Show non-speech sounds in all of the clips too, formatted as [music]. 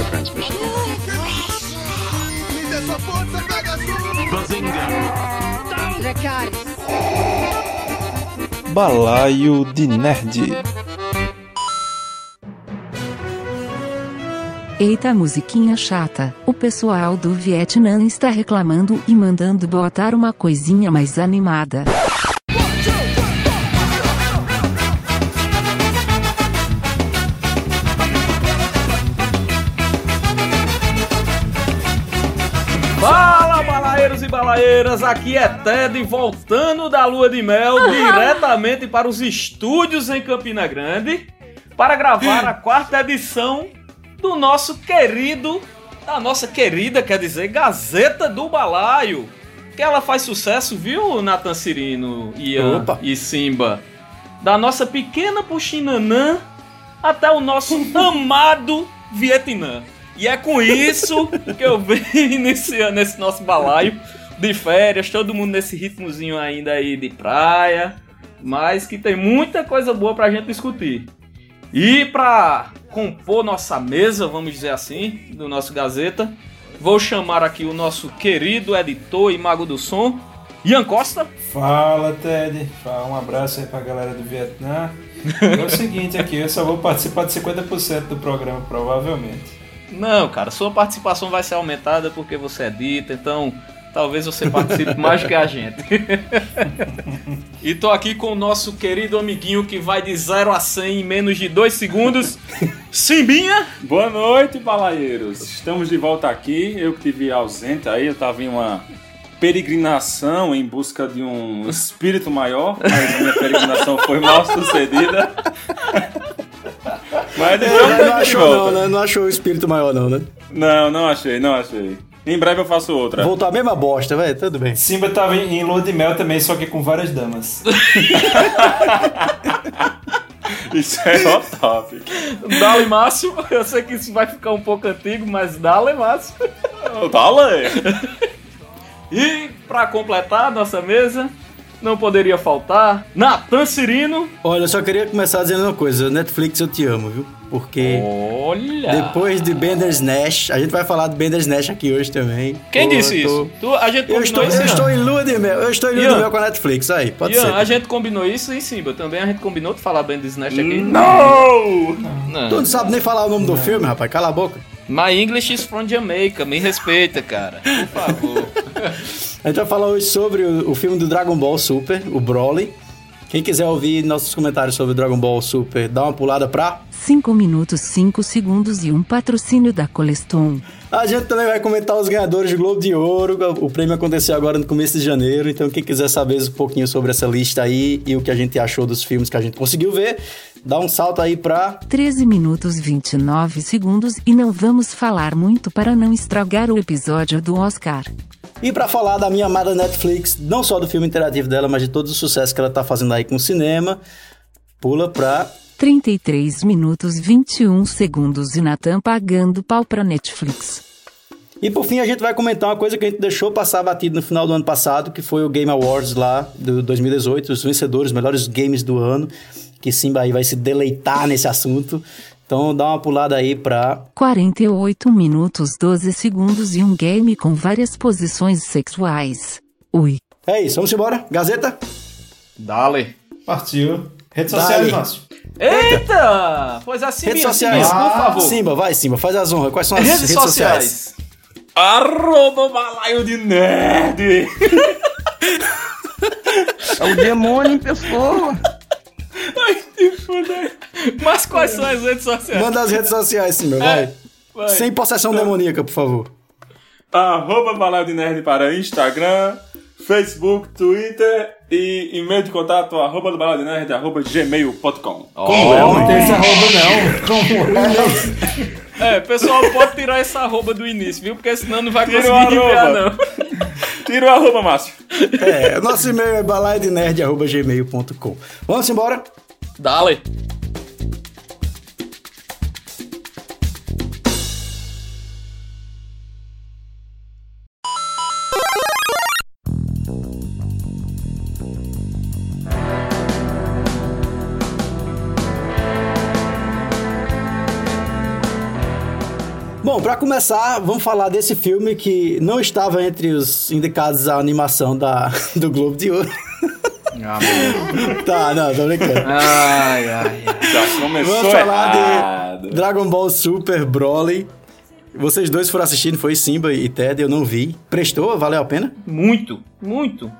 power transmission. Balaio de Nerd. Eita musiquinha chata, o pessoal do Vietnã está reclamando e mandando botar uma coisinha mais animada. Aqui é Ted voltando da lua de mel diretamente para os estúdios em Campina Grande para gravar a quarta edição do nosso querido, da nossa querida, quer dizer, Gazeta do Balaio. Que ela faz sucesso, viu, Nathan Cirino, Ian Opa. e Simba? Da nossa pequena Puxinanã até o nosso [laughs] amado Vietnã. E é com isso que eu venho [laughs] iniciando esse nosso balaio de férias, todo mundo nesse ritmozinho ainda aí de praia, mas que tem muita coisa boa pra gente discutir. E pra compor nossa mesa, vamos dizer assim, do nosso Gazeta, vou chamar aqui o nosso querido editor e mago do som, Ian Costa. Fala, Ted. Fala, um abraço aí pra galera do Vietnã. É o seguinte aqui, eu só vou participar de 50% do programa, provavelmente. Não, cara, sua participação vai ser aumentada porque você é dita, então talvez você participe [laughs] mais do que a gente. [laughs] e tô aqui com o nosso querido amiguinho que vai de 0 a 100 em menos de 2 segundos, [laughs] Simbinha. Boa noite, balaeiros. Estamos de volta aqui. Eu que estive ausente aí, eu estava em uma peregrinação em busca de um espírito maior, mas a minha peregrinação foi mal sucedida. Mas É, estamos não de achou não, né? Não achou o espírito maior não, né? Não, não achei, não achei. Em breve eu faço outra. Voltou a mesma bosta, velho. Tudo bem. Simba tava em em lua de mel também, só que com várias damas. [laughs] Isso é hot topic. Dale Márcio, [laughs] eu sei que isso vai ficar um pouco antigo, mas dale Márcio. Dale! E pra completar a nossa mesa, não poderia faltar Natan Cirino. Olha, eu só queria começar dizendo uma coisa. Netflix, eu te amo, viu? Porque Olha! depois de Bandersnatch, a gente vai falar de Bandersnatch aqui hoje também. Quem Pô, disse tô- isso? Tu, a gente Eu estou, isso, eu estou em lua de mel. Eu estou em lua Ian. de mel com a Netflix. Aí, pode Ian, ser. a gente combinou isso em Simba. Também a gente combinou de falar bem de Snatch aqui. Não! Não. Tu não sabe nem falar o nome do filme, rapaz. Cala a boca. My English is from Jamaica. Me respeita, cara. Por favor. [laughs] A gente vai falar hoje sobre o, o filme do Dragon Ball Super, o Broly. Quem quiser ouvir nossos comentários sobre Dragon Ball Super, dá uma pulada pra 5 minutos 5 segundos e um patrocínio da Coleston. A gente também vai comentar os ganhadores do Globo de Ouro. O prêmio aconteceu agora no começo de janeiro. Então, quem quiser saber um pouquinho sobre essa lista aí e o que a gente achou dos filmes que a gente conseguiu ver, dá um salto aí pra. 13 minutos 29 segundos e não vamos falar muito para não estragar o episódio do Oscar. E pra falar da minha amada Netflix, não só do filme interativo dela, mas de todo o sucesso que ela tá fazendo aí com o cinema, pula pra. 33 minutos 21 segundos e Natan pagando pau pra Netflix. E por fim, a gente vai comentar uma coisa que a gente deixou passar batido no final do ano passado, que foi o Game Awards lá do 2018, os vencedores, os melhores games do ano, que Simba aí vai se deleitar nesse assunto. Então dá uma pulada aí pra 48 minutos 12 segundos e um game com várias posições sexuais. Ui. É isso, vamos embora. Gazeta? Dale. Partiu. Redes Dale. sociais, Márcio. Eita! Pois assim, Redes minha sociais. Simba, por favor. Simba, vai, Simba, faz as honras. Quais são as Redes, redes, sociais. Arroba balaio de nerd. É o demônio em pessoa. Mas quais são as redes sociais? Manda as redes sociais, Simba, vai. Vai. Sem possessão demoníaca, por favor. Arroba Balaio de Nerd para Instagram, Facebook, Twitter e e-mail de contato arroba do Balaio de Nerd, arroba gmail.com. Como é? Não tem esse arroba, não. Como é? É, pessoal, pode tirar essa arroba do início, viu? Porque senão não vai Tira conseguir o enviar, arroba. não. Tira o arroba, Márcio. É, nosso e-mail é balaidenerd.gmail.com. Vamos embora? Dale. Bom, pra começar, vamos falar desse filme que não estava entre os indicados à animação da, [laughs] do Globo de Ouro. Ah, [laughs] tá, não, tô brincando. ai, ai, ai. Já começou Vamos falar errado. de Dragon Ball Super Broly. Vocês dois foram assistindo, foi Simba e Ted, eu não vi. Prestou? Valeu a pena? Muito, muito.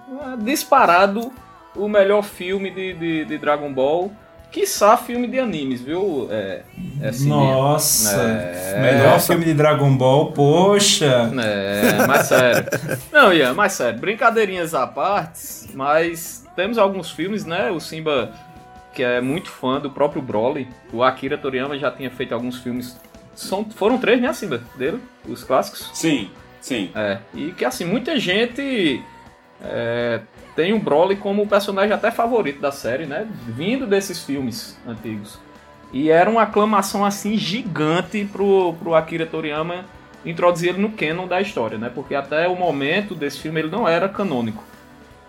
Disparado o melhor filme de, de, de Dragon Ball. Quiçá filme de animes, viu? É, é assim Nossa, É. melhor filme de Dragon Ball, poxa. É, mais sério. Não, Ian, mais sério. Brincadeirinhas à parte, mas temos alguns filmes, né? O Simba, que é muito fã do próprio Broly. O Akira Toriyama já tinha feito alguns filmes. São, foram três, né, Simba? Dele? Os clássicos? Sim, sim. É. E que assim, muita gente é, tem o Broly como o personagem até favorito da série, né? Vindo desses filmes antigos. E era uma aclamação assim gigante pro, pro Akira Toriyama introduzir ele no canon da história, né? Porque até o momento desse filme ele não era canônico.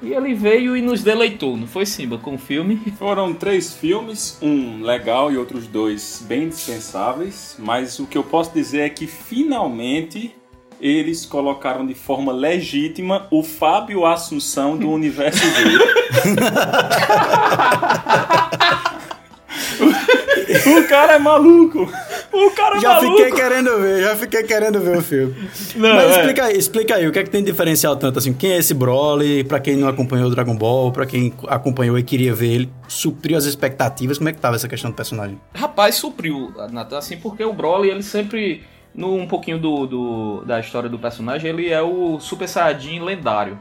E ele veio e nos deleitou, não foi Simba, com o filme? [laughs] Foram três filmes, um legal e outros dois bem dispensáveis, mas o que eu posso dizer é que finalmente eles colocaram de forma legítima o Fábio Assunção do universo dele. [laughs] o cara é maluco! O cara é Já maluco! fiquei querendo ver, já fiquei querendo ver o filme. Não, Mas é. explica aí, explica aí, o que é que tem de diferencial tanto assim? Quem é esse Broly? Pra quem não acompanhou o Dragon Ball, pra quem acompanhou e queria ver ele, supriu as expectativas, como é que tava essa questão do personagem? Rapaz, supriu, Nathan, assim, porque o Broly, ele sempre, no um pouquinho do, do- da história do personagem, ele é o Super Saiyajin lendário,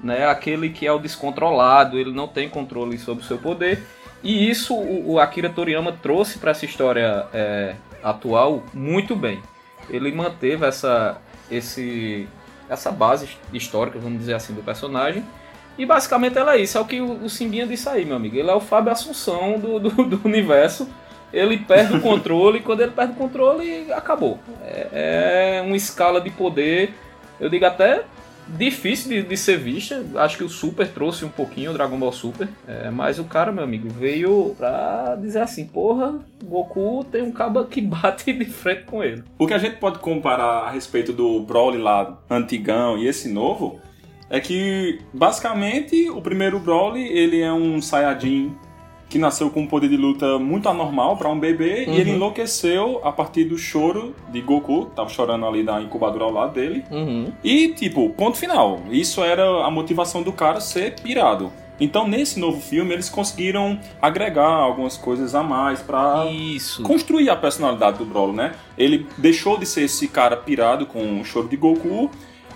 né? Aquele que é o descontrolado, ele não tem controle sobre o seu poder. E isso o, o Akira Toriyama trouxe para essa história é, atual muito bem. Ele manteve essa, esse, essa base histórica, vamos dizer assim, do personagem. E basicamente ela é isso, é o que o, Simbinha disse aí, meu amigo. Ele é o Fábio Assunção do, do, do universo. Ele perde o controle, e quando ele perde o controle, acabou. É, é uma escala de poder, eu digo até difícil de, de ser vista. Acho que o Super trouxe um pouquinho, o Dragon Ball Super. É, mas o cara, meu amigo, veio pra dizer assim: porra, Goku tem um cabo que [laughs] bate de frente com ele. O que a gente pode comparar a respeito do Broly lá antigão e esse novo é que basicamente o primeiro Broly ele é um Saiyajin que nasceu com um poder de luta muito anormal para um bebê e ele enlouqueceu a partir do choro de Goku, que tava chorando ali na incubadora ao lado dele. Uhum. E, tipo, ponto final. Isso era a motivação do cara ser pirado. Então, nesse novo filme, eles conseguiram agregar algumas coisas a mais pra Isso. construir a personalidade do Broly, né? Ele deixou de ser esse cara pirado com o choro de Goku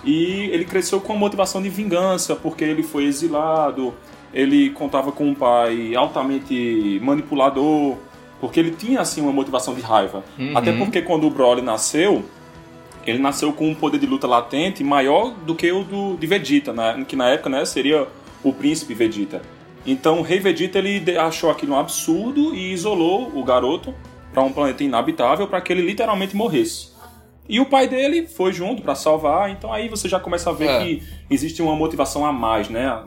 e ele cresceu com a motivação de vingança, porque ele foi exilado, ele contava com um pai altamente manipulador, porque ele tinha assim uma motivação de raiva. Uhum. Até porque quando o Broly nasceu, ele nasceu com um poder de luta latente maior do que o do, de Vegeta, né? que na época né, seria o príncipe Vegeta. Então o rei Vegeta ele achou aquilo um absurdo e isolou o garoto para um planeta inabitável para que ele literalmente morresse. E o pai dele foi junto para salvar, então aí você já começa a ver É. que existe uma motivação a mais, né?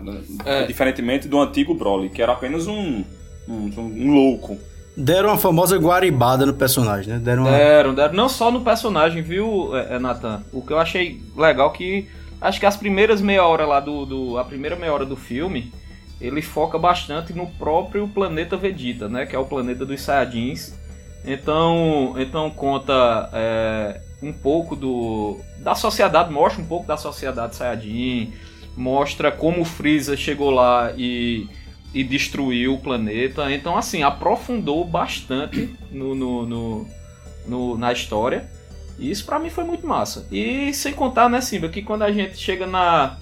É. Diferentemente do antigo Broly, que era apenas um, um, um louco. Deram uma famosa guaribada no personagem, né? Deram uma... Deram, deram. Não só no personagem, viu, é, é, Nathan? O que eu achei legal que. Acho que as primeiras meia hora lá do, do. A primeira meia hora do filme, ele foca bastante no próprio planeta Vegeta, né? Que é o planeta dos Saiyajins. Então. Então conta é, um pouco do. Da sociedade, mostra um pouco da sociedade Saiyajin. Mostra como o Freeza chegou lá e e destruiu o planeta. Então, assim, aprofundou bastante no, no, no- no- na história. E isso pra mim foi muito massa. E sem contar, né, Simba, que quando a gente chega na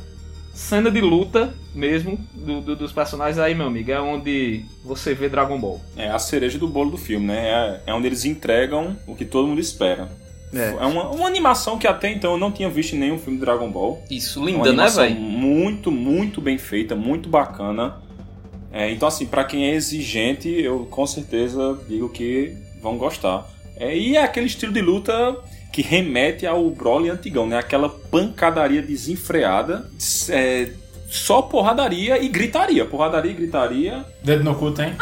cena de luta mesmo do- do- dos personagens aí, meu amigo, é onde você vê Dragon Ball. É a cereja do bolo do filme, né? É, é onde eles entregam o que todo mundo espera. É. É uma, uma animação que até então eu não tinha visto em nenhum filme de Dragon Ball. Isso, É uma linda, né, animação velho? Muito, muito bem feita, muito bacana. É, então, assim, pra quem é exigente, eu com certeza digo que vão gostar. É, e é aquele estilo de luta que remete ao Broly antigão, né? Aquela pancadaria desenfreada, é, só porradaria e gritaria. Porradaria e gritaria. Dedo no cu tem?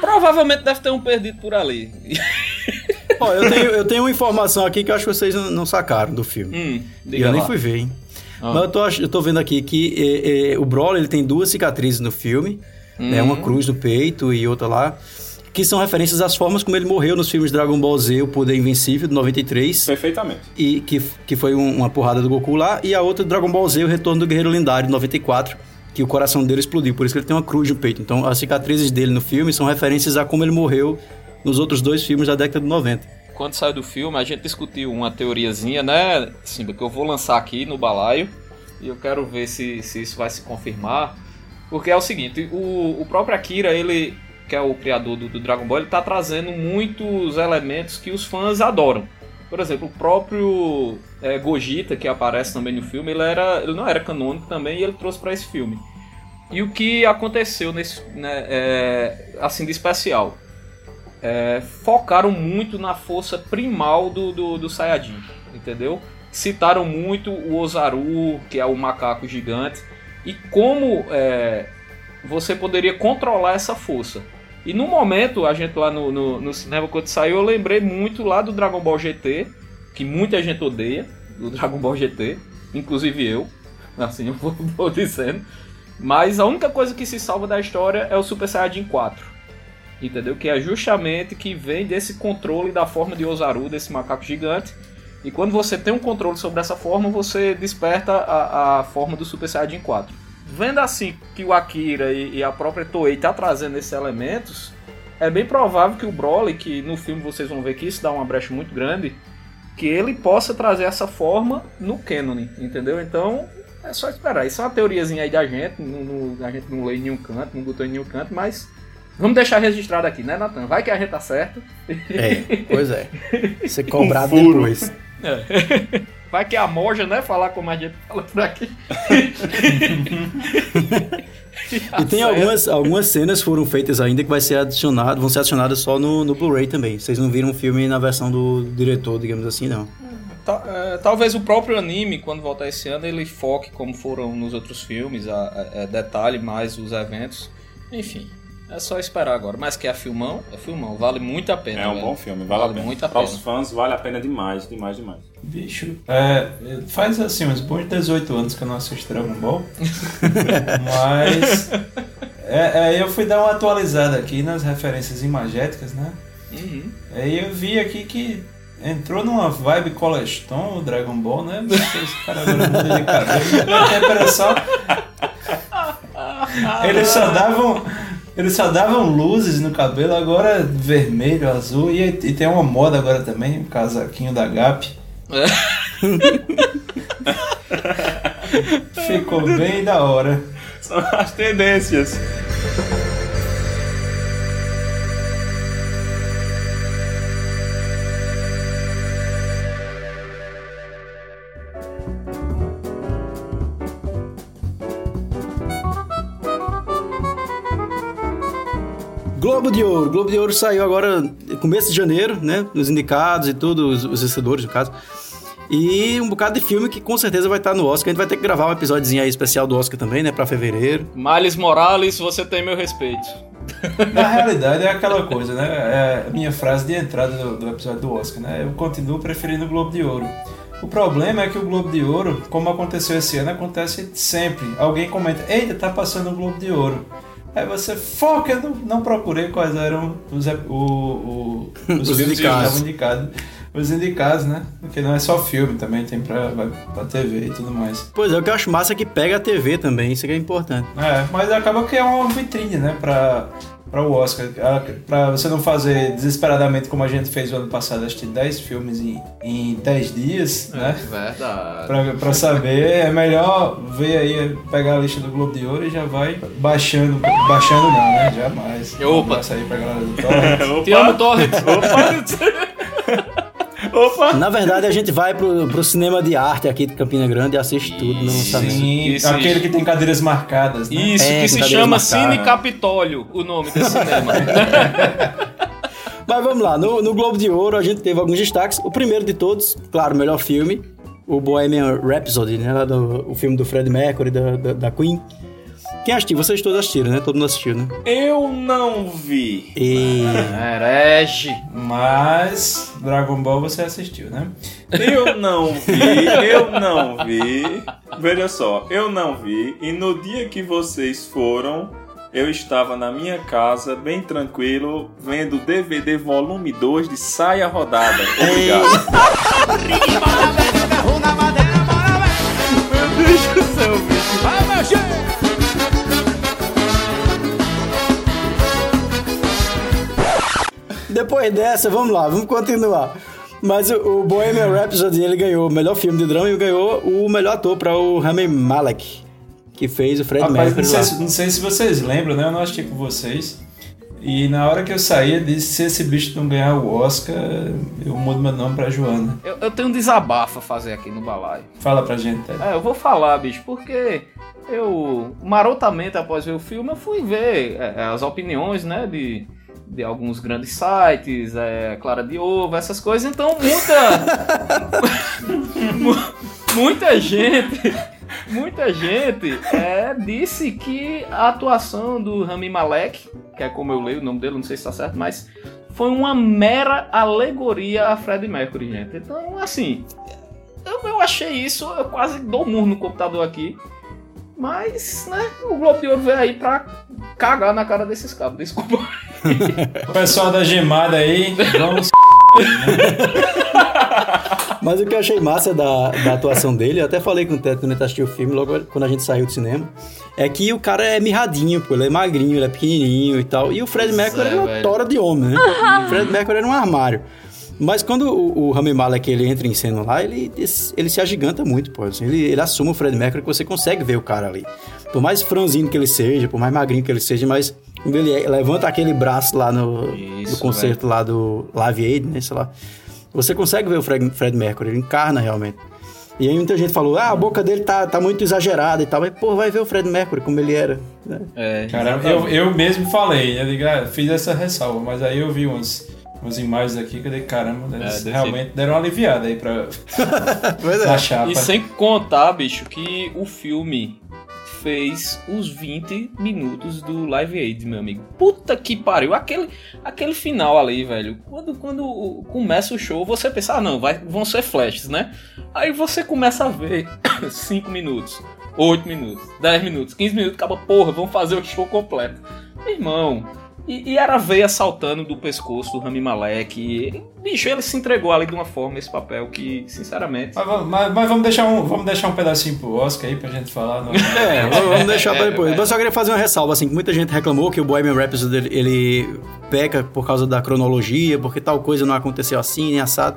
Provavelmente deve ter um perdido por ali. [laughs] Ó, eu tenho, eu tenho uma informação aqui que eu acho que vocês não, sacaram do filme. Hum, E eu nem lá. fui ver, hein? Ah. Mas eu tô, eu tô vendo aqui que é, é, o Broly ele tem duas cicatrizes no filme, né? Hum. Uma cruz no peito e outra lá, que são referências às formas como ele morreu nos filmes Dragon Ball Z, O Poder Invencível, de 93, Perfeitamente. e que, que foi um- uma porrada do Goku lá, e a outra Dragon Ball Z, O Retorno do Guerreiro Lendário, de 94, que o coração dele explodiu, por isso que ele tem uma cruz no peito. Então, as cicatrizes dele no filme são referências a como ele morreu nos outros dois filmes da década de 90. Quando saiu do filme, a gente discutiu uma teoriazinha, né, Simba, que eu vou lançar aqui no balaio. E eu quero ver se, se isso vai se confirmar. Porque é o seguinte, o, o próprio Akira, ele, que é o criador do, do Dragon Ball, ele tá trazendo muitos elementos que os fãs adoram. Por exemplo, o próprio é, Gogeta, que aparece também no filme, ele, era, ele não era canônico também e ele trouxe para esse filme. E o que aconteceu nesse, né, é, assim, de especial? É, focaram muito na força primal do, do, do Saiyajin, entendeu? Citaram muito o Ozaru, que é o macaco gigante, e como é, você poderia controlar essa força. E no momento, a gente lá no, no, no cinema, quando saiu, eu lembrei muito lá do Dragon Ball GT, que muita gente odeia, do [laughs] Dragon Ball GT, inclusive eu, [laughs] assim eu vou, vou dizendo. Mas a única coisa que se salva da história é o Super Saiyajin 4 entendeu? Que é justamente que vem desse controle da forma de Ozaru, desse macaco gigante. E quando você tem um controle sobre essa forma, você desperta a, a forma do Super Saiyajin 4. Vendo assim que o Akira e, e a própria Toei tá trazendo esses elementos, é bem provável que o Broly, que no filme vocês vão ver que isso dá uma brecha muito grande, que ele possa trazer essa forma no canon, entendeu? Então, é só esperar. Isso é uma teoriazinha aí da gente, não, a gente não lê em nenhum canto, não botou em nenhum canto, mas vamos deixar registrado aqui, né, Natan? Vai que a gente tá certo. É, pois é. Ser [laughs] cobrado Um depois. [laughs] Vai que a moja, né, falar como a gente fala por aqui. [laughs] E tem algumas, algumas cenas foram feitas ainda que vai ser adicionado, vão ser adicionadas só no, no Blu-ray também. Vocês não viram o filme na versão do diretor, digamos assim, não. É, talvez o próprio anime, quando voltar esse ano, ele foque como foram nos outros filmes, a, a- a detalhe mais os eventos. Enfim, é só esperar agora. Mas que é filmão, é filmão, vale muito a pena. É um velho. bom filme, vale, a pena. muito a Para pena. os fãs, vale a pena demais, demais, demais. Bicho, é, faz assim, uns bons 18 anos que eu não assisto Dragon Ball. [laughs] Mas. É, é, eu fui dar uma atualizada aqui nas referências imagéticas, né? Uhum. Aí eu vi aqui que entrou numa vibe Coleston, o Dragon Ball, né? Esse cara agora muda de cabelo. Até era só. Eles só davam. Eles só davam luzes no cabelo, agora é vermelho, azul, e, e tem uma moda agora também, o casaquinho da Gap. [laughs] Ficou bem da hora. São as tendências. Globo de Ouro. Globo de Ouro saiu agora começo de janeiro, né? Os indicados e tudo, os, os vencedores, no caso. E um bocado de filme que com certeza vai estar no Oscar. A gente vai ter que gravar um episódiozinho aí especial do Oscar também, né? Pra fevereiro. Miles Morales, você tem meu respeito. [laughs] Na realidade é aquela coisa, né? É a minha frase de entrada do, do episódio do Oscar, né? Eu continuo preferindo o Globo de Ouro. O problema é que o Globo de Ouro, como aconteceu esse ano, acontece sempre. Alguém comenta, eita, tá passando o Globo de Ouro. Aí você foca, eu não, não procurei quais eram os, o, o- [laughs] os, Os filmes que indicados. estavam indicados. Os indicados, né? Porque não é só filme, também tem pra, pra TV e tudo mais. Pois é, o que eu acho massa é que pega a TV também, isso que é importante. É, mas acaba que é uma vitrine, né, pra, pra o Oscar. Ah, Pra você não fazer desesperadamente como a gente fez o ano passado, assistir 10 filmes em, em 10 dias, né? Verdade. Pra, pra saber, é melhor ver aí, pegar a lista do Globo de Ouro e já vai baixando. Baixando não, né? Jamais. Opa. abraço aí pra galera do [laughs] Torrent. Te amo, Torrent. Opa! [laughs] Na verdade, a gente vai pro, pro cinema de arte aqui de Campina Grande e assiste tudo no lançamento. Sim, Isso, aquele isso. que tem cadeiras marcadas, né? Isso, É, que se chama cadeiras Cine marcadas. Capitólio, o nome desse cinema. [laughs] Mas vamos lá, no, no Globo de Ouro a gente teve alguns destaques. O primeiro de todos, claro, o melhor filme, o Bohemian Rhapsody, né? lá do- o filme do Fred Mercury, da, da, da Queen. Quem assistiu? Vocês todos assistiram, né? Todo mundo assistiu, né? Eu não vi. E... Herege. Mas Dragon Ball você assistiu, né? Eu não vi, eu não vi. Veja só, eu não vi. E no dia que vocês foram, eu estava na minha casa, bem tranquilo, vendo DVD volume 2 de Saia Rodada. Obrigado. Meu Deus do céu, bicho. Depois dessa, vamos lá, vamos continuar. Mas o, o Bohemian Rhapsody, ele ganhou o melhor filme de drama e ganhou o melhor ator para o Rami Malek, que fez o Fred Rapaz, não Mercury sei, se- não sei se vocês lembram, né? Eu não assisti com vocês. E na hora que eu saí, eu disse: se esse bicho não ganhar o Oscar, eu mudo meu nome pra Joana. Eu, eu tenho um desabafo a fazer aqui no balaio. Fala pra gente, Ted. É, eu vou falar, bicho, porque eu, marotamente após ver o filme, eu fui ver é, as opiniões, né, de, de alguns grandes sites, é, Clara de Ovo, essas coisas. Então, muita. [laughs] mu- muita gente. Muita gente é, disse que a atuação do Rami Malek, que é como eu leio o nome dele, não sei se tá certo, mas foi uma mera alegoria a Freddie Mercury, gente. Então, assim, eu, eu achei isso, eu quase dou um murro no computador aqui. Mas, né, o Globo de Ouro veio aí pra cagar na cara desses cabos. Desculpa. O [laughs] pessoal da gemada aí, vamos. [laughs] Mas o que eu achei massa da, da atuação dele, eu até falei com o Teto quando a gente assistiu o filme, logo quando a gente saiu do cinema, é que o cara é mirradinho, pô, ele é magrinho, ele é pequenininho e tal. E o Fred Mercury é, era uma velho. tora de homem, né? [laughs] O Fred Mercury era um armário. Mas quando o, o Rami Malek ele entra em cena lá, ele, ele se agiganta muito, pô. assim, ele, ele assume o Fred Mercury que você consegue ver o cara ali. Por mais franzino que ele seja, por mais magrinho que ele seja, mas quando ele levanta aquele braço lá no, Isso, no concerto lá do Live Aid, né, sei lá. Você consegue ver o Fred, Fred Mercury, ele encarna realmente. E aí muita gente falou, ah, a boca dele tá, tá muito exagerada e tal. Mas, pô, vai ver o Fred Mercury como ele era. né? É, Cara, eu, eu mesmo falei, eu digo, ah, fiz essa ressalva, mas aí eu vi umas, umas imagens aqui que eu dei, caramba, eles desse realmente deram uma aliviada aí pra, [laughs] Pois na chapa. E sem contar, bicho, que o filme fez os 20 minutos do Live Aid, meu amigo. Puta que pariu. Aquele, aquele final ali, velho. Quando, quando começa o show, você pensa, ah, não, vai, vão ser flashes, né? Aí você começa a ver [coughs] 5 minutos, 8 minutos, 10 minutos, 15 minutos, acaba, porra, vamos fazer o show completo. Meu irmão. E, e era a veia saltando do pescoço do Rami Malek. E, bicho, ele se entregou ali de uma forma esse papel que, sinceramente. Mas, vamos- mas- mas vamos, deixar um, vamos deixar um pedacinho pro Oscar aí pra gente falar. Não, [laughs] É, vamos deixar pra É, depois. é. Mas só queria fazer uma ressalva, assim, que muita gente reclamou que o Bohemian Rhapsody, ele, ele peca por causa da cronologia, porque tal coisa não aconteceu assim, nem assado.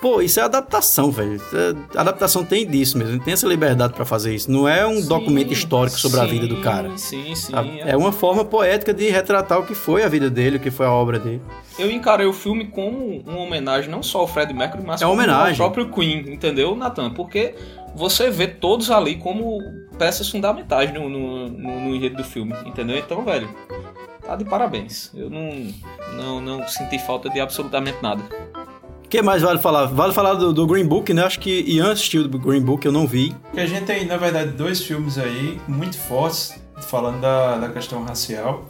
Pô, isso é adaptação, velho. É- adaptação tem disso mesmo, tem essa liberdade pra fazer isso. Não é um Sim, documento histórico sobre a vida do sim, cara. Sim, sim. A- É uma forma poética de retratar o que foi a vida dele, o que foi a obra dele. Eu encarei o filme como uma homenagem não só ao Fred Mercury, mas É como ao próprio Queen, entendeu, Nathan? Porque você vê todos ali como peças fundamentais no, no, no- no enredo do filme, entendeu? Então, velho, tá de parabéns. Eu não, não, não senti falta de absolutamente nada. O que mais vale falar? Vale falar do, do Green Book, né? Acho que Ian assistiu do Green Book, eu não vi. Porque a gente tem, na verdade, dois filmes aí muito fortes falando da, da questão racial.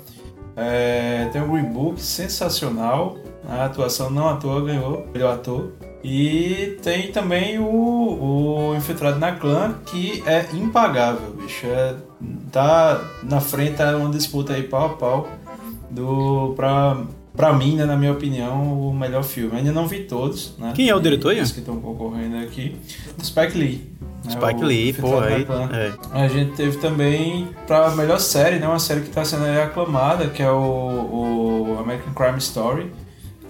É, tem o Green Book, sensacional. A atuação não à toa ganhou, melhor ator. E tem também o, o Infiltrado na Clã, que é impagável, bicho. É, tá na frente, é uma disputa aí pau a pau do, pra, pra mim, né, na minha opinião, o melhor filme. Ainda não vi todos, né? Quem é o diretor, Ian? Os que estão concorrendo aqui. Spike Lee. né, Spike Lee, pô, aí. É. A gente teve também pra melhor série, né? Uma série que está sendo aí aclamada, que é o, o American Crime Story,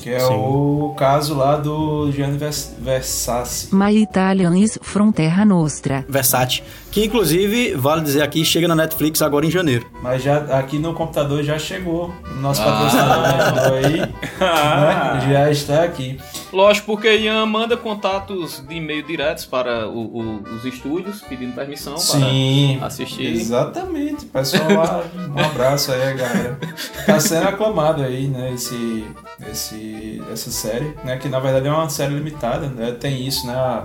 que é Sim. o caso lá do Gianni Vers Versace. My Italian is from Terra Nostra. Versace. Que inclusive, vale dizer aqui, chega na Netflix agora em janeiro. Mas já aqui no computador já chegou. Nosso patrocinador mandou aí. [laughs] né? Já está aqui. Lógico, porque Ian manda contatos de e-mail diretos para o- o- os estúdios, pedindo permissão Sim, para assistir. Exatamente. Pessoal lá, um abraço aí, galera. Tá sendo aclamado aí, né, esse, esse, essa série, né, que na verdade é uma série limitada, né, tem isso, né, a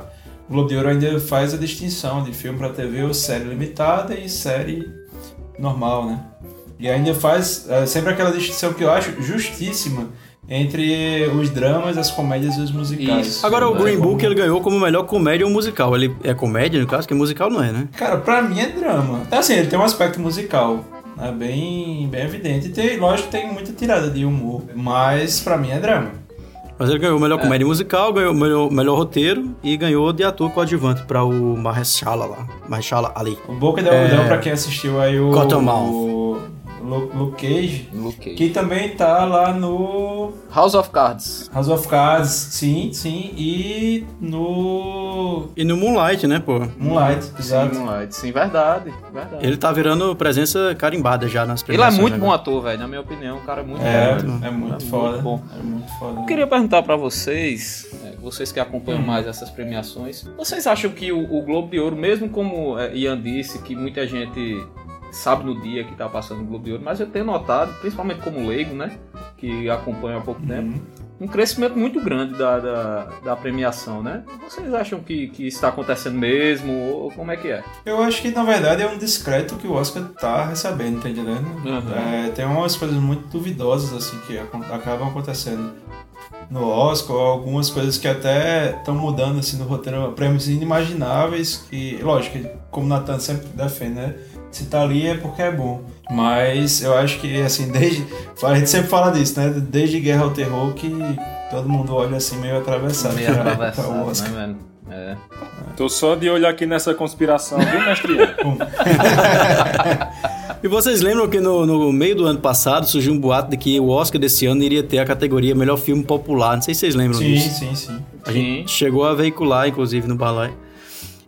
Globo de Ouro ainda faz a distinção de filme para TV ou série limitada e série normal, né? E ainda faz é, sempre aquela distinção que eu acho justíssima entre os dramas, as comédias e os musicais. Isso. Agora, o É Green como- Book, ele ganhou como melhor comédia ou musical. Ele é comédia, no caso, que musical não é, né? Cara, pra mim é drama. Assim, ele tem um aspecto musical, né, bem, bem evidente. E tem, lógico que tem muita tirada de humor, mas pra mim é drama. Mas ele ganhou melhor comédia musical, ganhou melhor, melhor roteiro e ganhou de ator coadjuvante pra o Mahershala lá. Mahershala Ali. O Boca de Algodão, pra quem assistiu aí o... Cottonmouth. o Lu- Luke Cage, Luke Cage. que também tá lá no House of Cards. House of Cards, sim, sim, e no E no Moonlight, né, pô? Moonlight, Sim, exato. Moonlight. Sim, verdade. verdade. Ele tá virando presença carimbada já nas Ele é muito agora. bom ator, velho. Na minha opinião, o cara é muito É, bom. é muito É foda. muito bom. É muito foda. Eu queria perguntar pra vocês, é, vocês que acompanham mais essas premiações, vocês acham que o, o Globo de Ouro, mesmo como é, Ian disse, que muita gente sabe no dia que tá passando o Globo de Ouro, mas eu tenho notado, principalmente como leigo, né, que acompanha há pouco tempo, um crescimento muito grande da, da, da premiação, né? Vocês acham que, que isso está acontecendo mesmo, ou como é que é? Eu acho que na verdade é um discreto que o Oscar tá recebendo, tá entendendo? Uhum. É, tem umas coisas muito duvidosas assim que acabam acontecendo no Oscar, algumas coisas que até estão mudando assim no roteiro, prêmios inimagináveis que, lógico, como o Nathan sempre defende, né? Se tá ali é porque é bom. Mas eu acho que assim, desde. A gente sempre fala disso, né? Desde Guerra ao Terror que todo mundo olha assim meio atravessado. Meio pra [laughs] atravessado, o Oscar. né, velho? É. Tô só de olho aqui nessa conspiração, viu, mestre? [laughs] [laughs] E vocês lembram que no, no meio do ano passado surgiu um boato de que o Oscar desse ano iria ter a categoria Melhor Filme Popular. Não sei se vocês lembram Sim, disso. sim, sim. A gente chegou a veicular, inclusive, no Balai.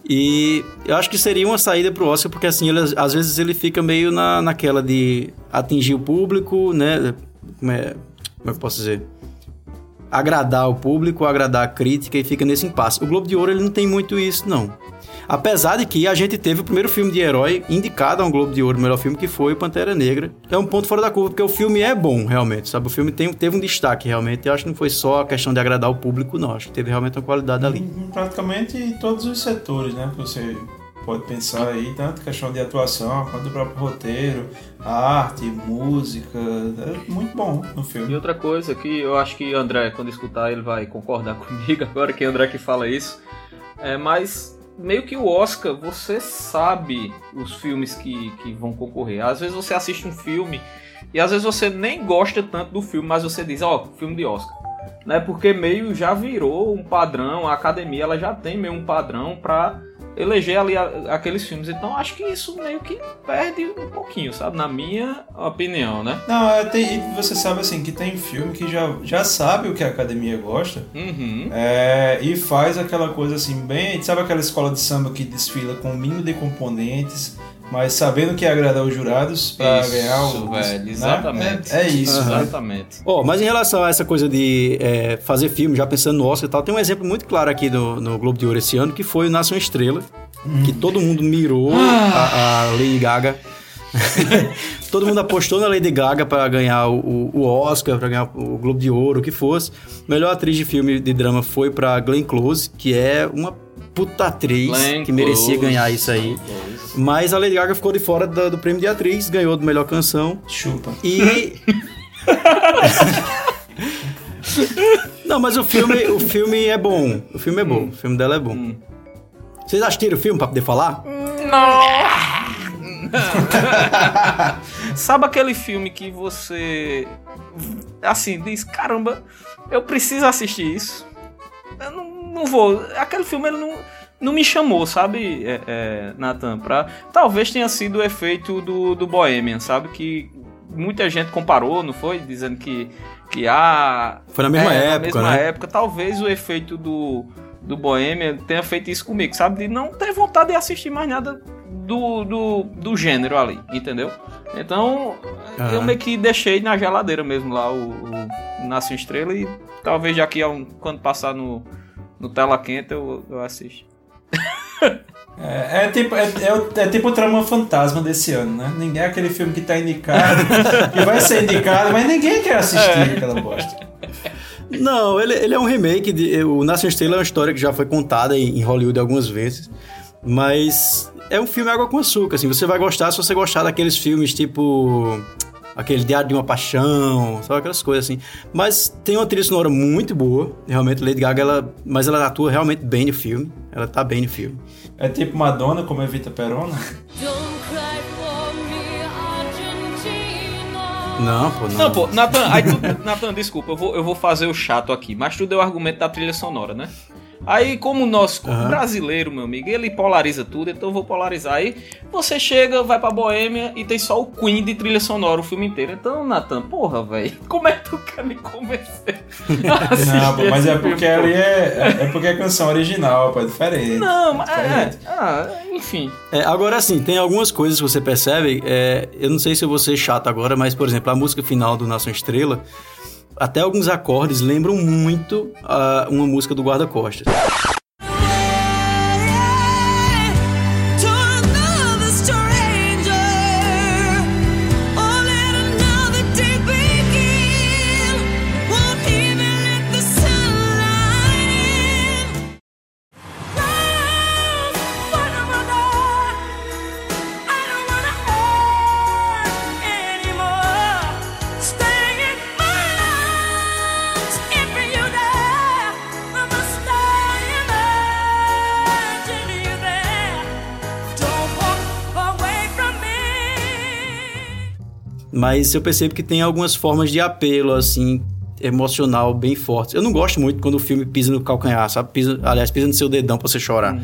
E eu acho que seria uma saída pro Oscar, porque assim, ele, às vezes ele fica meio na, naquela de atingir o público, né? Como é, como é que eu posso dizer? Agradar o público, agradar a crítica e fica nesse impasse. O Globo de Ouro ele não tem muito isso, não. Apesar de que a gente teve o primeiro filme de herói indicado a um Globo de Ouro, o melhor filme, que foi Pantera Negra. É um ponto fora da curva, porque o filme é bom, realmente, sabe? O filme tem, teve um destaque, realmente. Eu acho que não foi só a questão de agradar o público, não. Acho que teve realmente uma qualidade ali. Em praticamente em todos os setores, né? Que você pode pensar aí, tanto questão de atuação quanto do próprio roteiro, arte, música. É muito bom no E filme. outra coisa que eu acho que André, quando escutar, ele vai concordar [laughs] comigo agora que é André que fala isso. É, mas meio que o Oscar, você sabe os filmes que, que vão concorrer. Às vezes você assiste um filme e às vezes você nem gosta tanto do filme, mas você diz, ó, filme de Oscar. Né? Porque meio já virou um padrão, a academia ela já tem meio um padrão pra eleger ali a- aqueles filmes. Então acho que isso meio que perde um pouquinho, sabe? Na minha opinião, né? Não, é, tem, você sabe assim que tem filme que já, já sabe o que a academia gosta Uhum. é, e faz aquela coisa assim, bem. Sabe aquela escola de samba que desfila com um mínimo de componentes, mas sabendo que ia agradar os jurados pra Isso, ganhar o. velho, né? exatamente. É, é isso, né? Exatamente. Ó, mas em relação a essa coisa de é, fazer filme, já pensando no Oscar e tal, tem um exemplo muito claro aqui no, no Globo de Ouro esse ano, que foi o Nasce uma Estrela, que todo mundo mirou a, a Lady Gaga. [laughs] todo mundo apostou na Lady Gaga para ganhar o, o Oscar, para ganhar o Globo de Ouro, o que fosse. Melhor atriz de filme de drama foi para Glenn Close, que é uma puta atriz Glenn que merecia Close, ganhar isso aí. Glenn Close. Mas a Lady Gaga ficou de fora do, do prêmio de atriz, ganhou do melhor canção. Chupa. E. [laughs] Não, mas o filme, o filme é bom. O filme é bom. O filme dela é bom. Vocês assistiram o filme pra poder falar? [laughs] Sabe aquele filme que você assim diz, caramba, eu preciso assistir isso. Eu não, não vou. Aquele filme ele não, não me chamou, sabe, é, é, Nathan? Pra, talvez tenha sido o efeito do, do Bohemian, sabe? Que muita gente comparou, não foi? Dizendo que, que ah, Foi na mesma é, época, na mesma né? época. Talvez o efeito do, do Bohemian tenha feito isso comigo, sabe? De não ter vontade de assistir mais nada do, do, do gênero ali, entendeu? Então, eu meio que deixei na geladeira mesmo lá o, o Nasce Estrela e talvez daqui a um, quando passar no, no tela quente eu, eu assisto. É, é tipo, é, é, é tipo o trama fantasma desse ano, né? Ninguém é aquele filme que tá indicado, [laughs] que vai ser indicado, mas ninguém quer assistir aquela bosta. Não, ele, ele é um remake. De, o Nasce uma Estrela é uma história que já foi contada em, em Hollywood algumas vezes. Mas é um filme água com açúcar, assim. Você vai gostar se você gostar daqueles filmes tipo aquele Diário de uma Paixão, sabe aquelas coisas assim. Mas tem uma trilha sonora muito boa, realmente Lady Gaga, ela, mas ela atua realmente bem no filme. Ela tá bem no filme. É tipo Madonna, como Evita Perona. Não, pô, não. Não, pô, Nathan, aí tu, Nathan, desculpa, eu vou, eu vou fazer o chato aqui, mas tu deu o argumento da trilha sonora, né? Aí, como o nosso Aham. brasileiro, meu amigo, ele polariza tudo, então eu vou polarizar. Aí você chega, vai pra Boêmia e tem só o Queen de trilha sonora o filme inteiro. Então, Nathan, porra, velho, [laughs] como é que tu quer me convencer? [laughs] Não, pô, mas esse é porque filme, ali é, é porque é canção original, pô, é diferente. Não, mas é, Diferente. ah, enfim. É, agora sim, tem algumas coisas que você percebe. é, eu não sei se eu vou ser chato agora, mas, por exemplo, a música final do Nação Estrela, até alguns acordes lembram muito ah, uma música do Guarda-Costas. To Mas eu percebo que tem algumas formas de apelo, assim, emocional bem fortes. Eu não gosto muito quando o filme pisa no calcanhar, sabe? Pisa, aliás, pisa no seu dedão pra você chorar.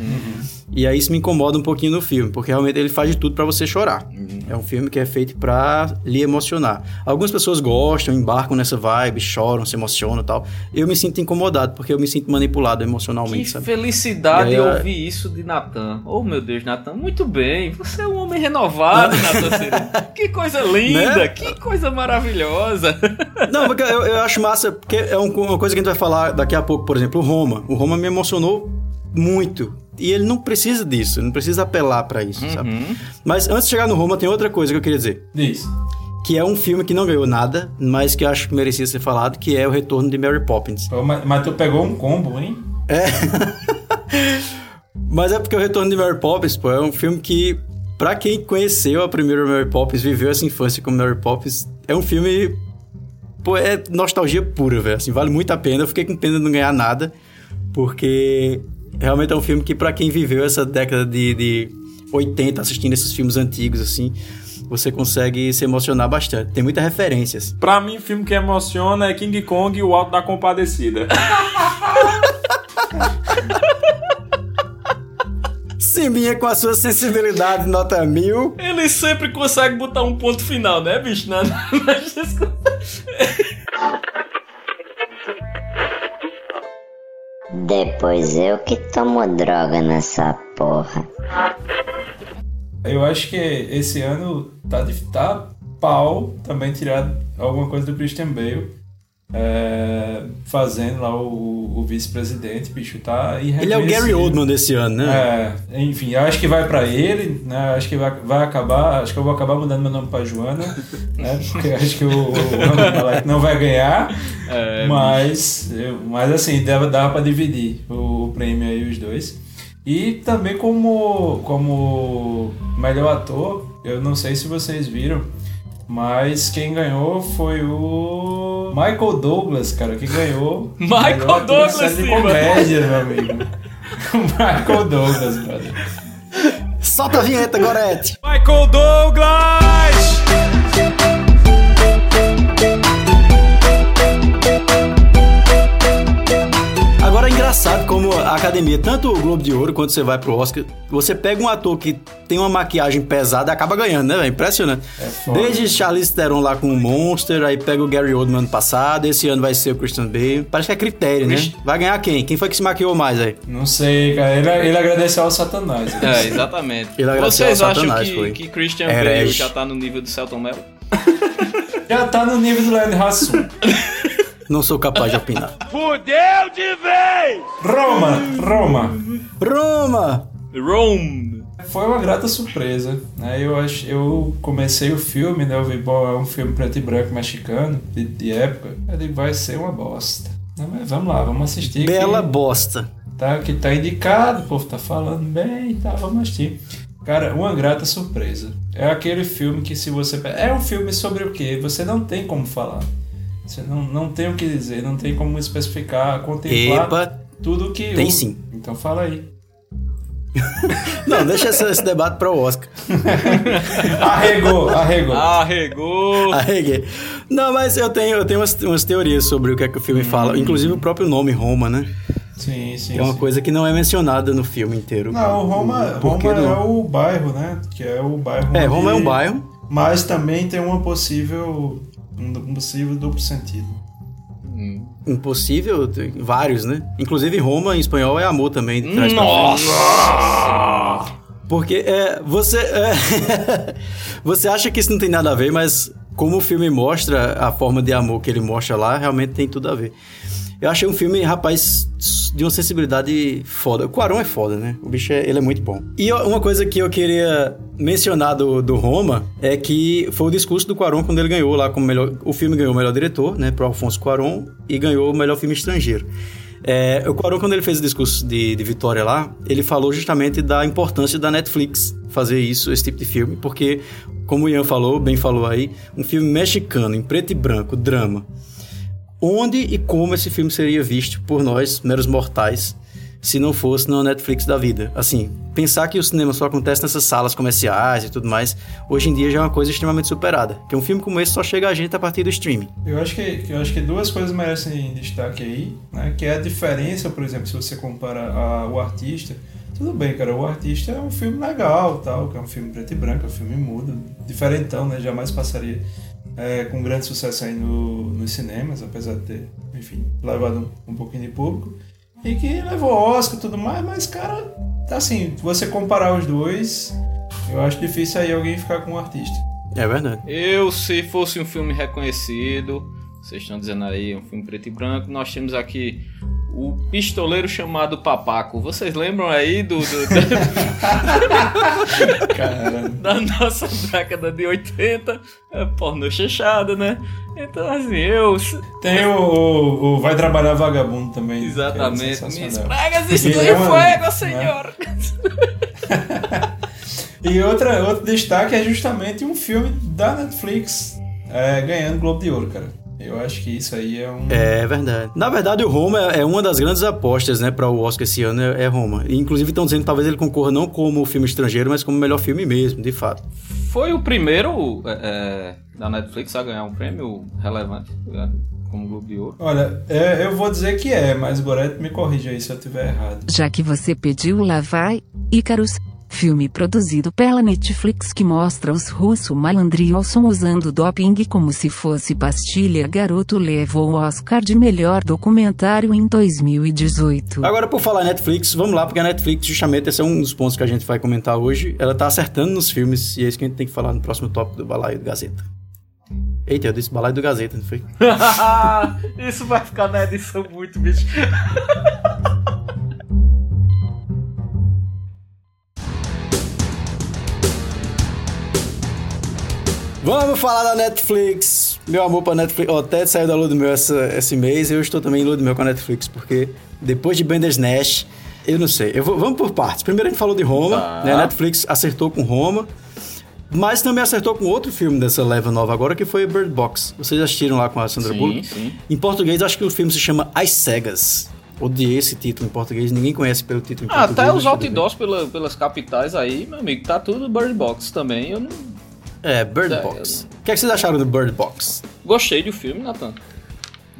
E aí isso me incomoda um pouquinho no filme, porque realmente ele faz de tudo pra você chorar. É um filme que é feito pra lhe emocionar. Algumas pessoas gostam, embarcam nessa vibe, choram, se emocionam e tal. Eu me sinto incomodado, porque eu me sinto manipulado emocionalmente, Que sabe? felicidade aí, é- ouvir isso de Natan. Oh, meu Deus, Natan, muito bem. Você é um homem renovado, [laughs] Natan. Que coisa linda, Né? que coisa maravilhosa. [laughs] Não, porque eu, eu acho massa, porque é um- uma coisa que a gente vai falar daqui a pouco, por exemplo, o Roma. O Roma me emocionou muito. E ele não precisa disso, ele não precisa apelar pra isso, sabe? Mas antes de chegar no Roma, tem outra coisa que eu queria dizer. Diz. Que é um filme que não ganhou nada, mas que eu acho que merecia ser falado, que é o Retorno de Mary Poppins. Pô, Mas, mas tu pegou um combo, hein? [laughs] Mas é porque o Retorno de Mary Poppins, pô, é um filme que, pra quem conheceu a primeira Mary Poppins, viveu essa infância com Mary Poppins, é um filme. Pô, é nostalgia pura, velho. Assim, vale muito a pena. Eu fiquei com pena de não ganhar nada, porque realmente é um filme que, pra quem viveu essa década de, de 80 assistindo esses filmes antigos, assim, você consegue se emocionar bastante. Tem muita referência, assim. Pra mim, o filme que emociona é King Kong e o Alto da Compadecida. Simbinha com a sua sensibilidade, nota mil. Ele sempre consegue botar um ponto final, né, bicho? Na, nas Depois eu que tomo droga nessa porra. Eu acho que esse ano tá, de, tá pau também tirar alguma coisa do Christian Bale. É, fazendo lá o, o vice-presidente, bicho, tá Ele é o Gary. Oldman desse ano, né? É, enfim, acho que vai pra ele, né? Acho que vai, vai acabar, acho que eu vou acabar mudando meu nome pra Joana, né? Porque acho que o, o não vai ganhar, É, mas, eu- mas assim, dava, dava pra dividir o, o prêmio aí, os dois. E também como, como melhor ator, eu não sei se vocês viram, mas quem ganhou foi o Michael Douglas, cara, que ganhou. [laughs] Michael Douglas, de sim, mano. comédia, meu amigo. [laughs] Michael Douglas, brother. Solta a vinheta, Gorete! Michael Douglas! Engraçado como a academia, tanto o Globo de Ouro quanto você vai pro Oscar, você pega um ator que tem uma maquiagem pesada e acaba ganhando, né? velho? Impressionante. foda. Desde Charlize Theron lá com o Monster, aí pega o Gary Oldman ano passado, esse ano vai ser o Christian Bale. Parece que é critério, né? Vai ganhar quem? Quem foi que se maquiou mais aí? Não sei, cara. Ele, ele agradeceu ao Satanás. É, exatamente. Ele agradeceu Vocês ao acham Satanás, que, foi. que Christian Bale já tá no nível do Celton Mello? [laughs] Já tá no nível do Leandro Hassum. [laughs] Não sou capaz de opinar. Roma, Roma. Roma! Rome! Foi uma grata surpresa. Né? Eu, ach, eu comecei o filme, né? Eu vi, bom, é um filme preto e branco mexicano, de, de época. Digo, vai ser uma bosta. Não, mas vamos lá, vamos assistir. Bela que, bosta. tá, que tá indicado, o povo tá falando bem e tá, vamos assistir. Cara, uma grata surpresa. É aquele filme que se você... É um filme sobre o quê? Você não tem como falar. Você não, não tem o que dizer, não tem como especificar, contemplar Epa, tudo que... tem o- sim. Então fala aí. [laughs] Não, deixa esse, esse debate para o Oscar. [laughs] Arregou, arregou. Arregou! Arreguei. Não, mas eu tenho, eu tenho umas, umas teorias sobre o que é que o filme fala. Inclusive o próprio nome Roma, né? Sim, sim, É uma sim. coisa que não é mencionada no filme inteiro. Não, o Roma, Roma não? é o bairro, né? Que é o bairro. É, Roma é um bairro. Mas também tem uma possível. Um possível duplo sentido. Impossível, tem vários, né? Inclusive Roma em espanhol é amor também. frente. Nossa! Porque é, você. é, [laughs] você acha que isso não tem nada a ver, mas como o filme mostra a forma de amor que ele mostra lá, realmente tem tudo a ver. Eu achei um filme, rapaz, de uma sensibilidade foda. O Quaron é foda, né? O bicho é, ele é muito bom. E uma coisa que eu queria mencionar do, do Roma é que foi o discurso do Quaron quando ele ganhou lá como melhor. O filme ganhou o melhor diretor, né? Pro Alfonso Cuarón e ganhou o melhor filme estrangeiro. É, o Cuarón, quando ele fez o discurso de, de vitória lá, ele falou justamente da importância da Netflix fazer isso, esse tipo de filme, porque, como o Ian falou, bem falou aí, um filme mexicano, em preto e branco, drama. Onde e como esse filme seria visto por nós, meros mortais, se não fosse na Netflix da vida? Assim, pensar que o cinema só acontece nessas salas comerciais e tudo mais, hoje em dia já é uma coisa extremamente superada. Que um filme como esse só chega a gente a partir do streaming. Eu acho que, eu acho que duas coisas merecem destaque aí, né? Que é a diferença, por exemplo, se você compara a- o artista. Tudo bem, cara, o artista é um filme legal, tal, que é um filme preto e branco, é um filme mudo, diferentão, né? Jamais passaria é, com grande sucesso aí no, nos cinemas, apesar de ter, enfim, levado um, um pouquinho de público. E que levou Oscar e tudo mais, mas, cara, assim, se você comparar os dois, eu acho difícil aí alguém ficar com o artista. É verdade. Eu, se fosse um filme reconhecido, vocês estão dizendo aí, um filme preto e branco, nós temos aqui o pistoleiro chamado Papaco. Vocês lembram aí do, do- da, [laughs] da nossa década de 80? É, pornô chechado, né? Então, assim, eu. Tem o, o- o Vai Trabalhar Vagabundo também. é Exatamente. Minhas sensacional. pragas Ele estão é em fuego, né? senhor! [laughs] E outra, outro destaque é justamente um filme da Netflix é, ganhando Globo de Ouro, cara. Eu acho que isso aí é um. É verdade. Na verdade, o Roma é é uma das grandes apostas, né, para o Oscar esse ano é, é Roma. E, inclusive estão dizendo que talvez ele concorra não como filme estrangeiro, mas como melhor filme mesmo, de fato. Foi o primeiro é, é, da Netflix a ganhar um prêmio relevante é, como Globo de Ouro. Olha, é, eu vou dizer que é, mas Goreto me corrija aí se eu estiver errado. Já que você pediu, lá vai, Icarus. Filme produzido pela Netflix que mostra os russos malandrilson usando doping como se fosse pastilha. Garoto levou o Oscar de melhor documentário em 2018. Agora, por falar Netflix, vamos lá, porque a Netflix, justamente, esse é um dos pontos que a gente vai comentar hoje. Ela tá acertando nos filmes, e é isso que a gente tem que falar no próximo tópico do Balaio do Gazeta. Eita, eu disse Balaio do Gazeta, não foi? [laughs] Isso vai ficar na edição muito, bicho. [laughs] Vamos falar da Netflix. Meu amor pra Netflix. Ó, até saiu da lua do mel essa, esse mês. Eu estou também em mel com a Netflix, porque depois de Bandersnatch, eu não sei. Eu vou- vamos por partes. Primeiro a gente falou de Roma, Tá. né? A Netflix acertou com Roma. Mas também acertou com outro filme dessa leva nova agora, que foi Bird Box. Vocês assistiram lá com a Sandra Sim, Bullock? sim. Em português, acho que o filme se chama As Cegas. Odiei esse título em português, ninguém conhece pelo título em Ah, português. até os outdoors pela- pelas capitais aí, meu amigo, tá tudo Bird Box também. Eu não É, Bird É, Box. O que, é que vocês acharam do Bird Box? gostei do filme, Nathan.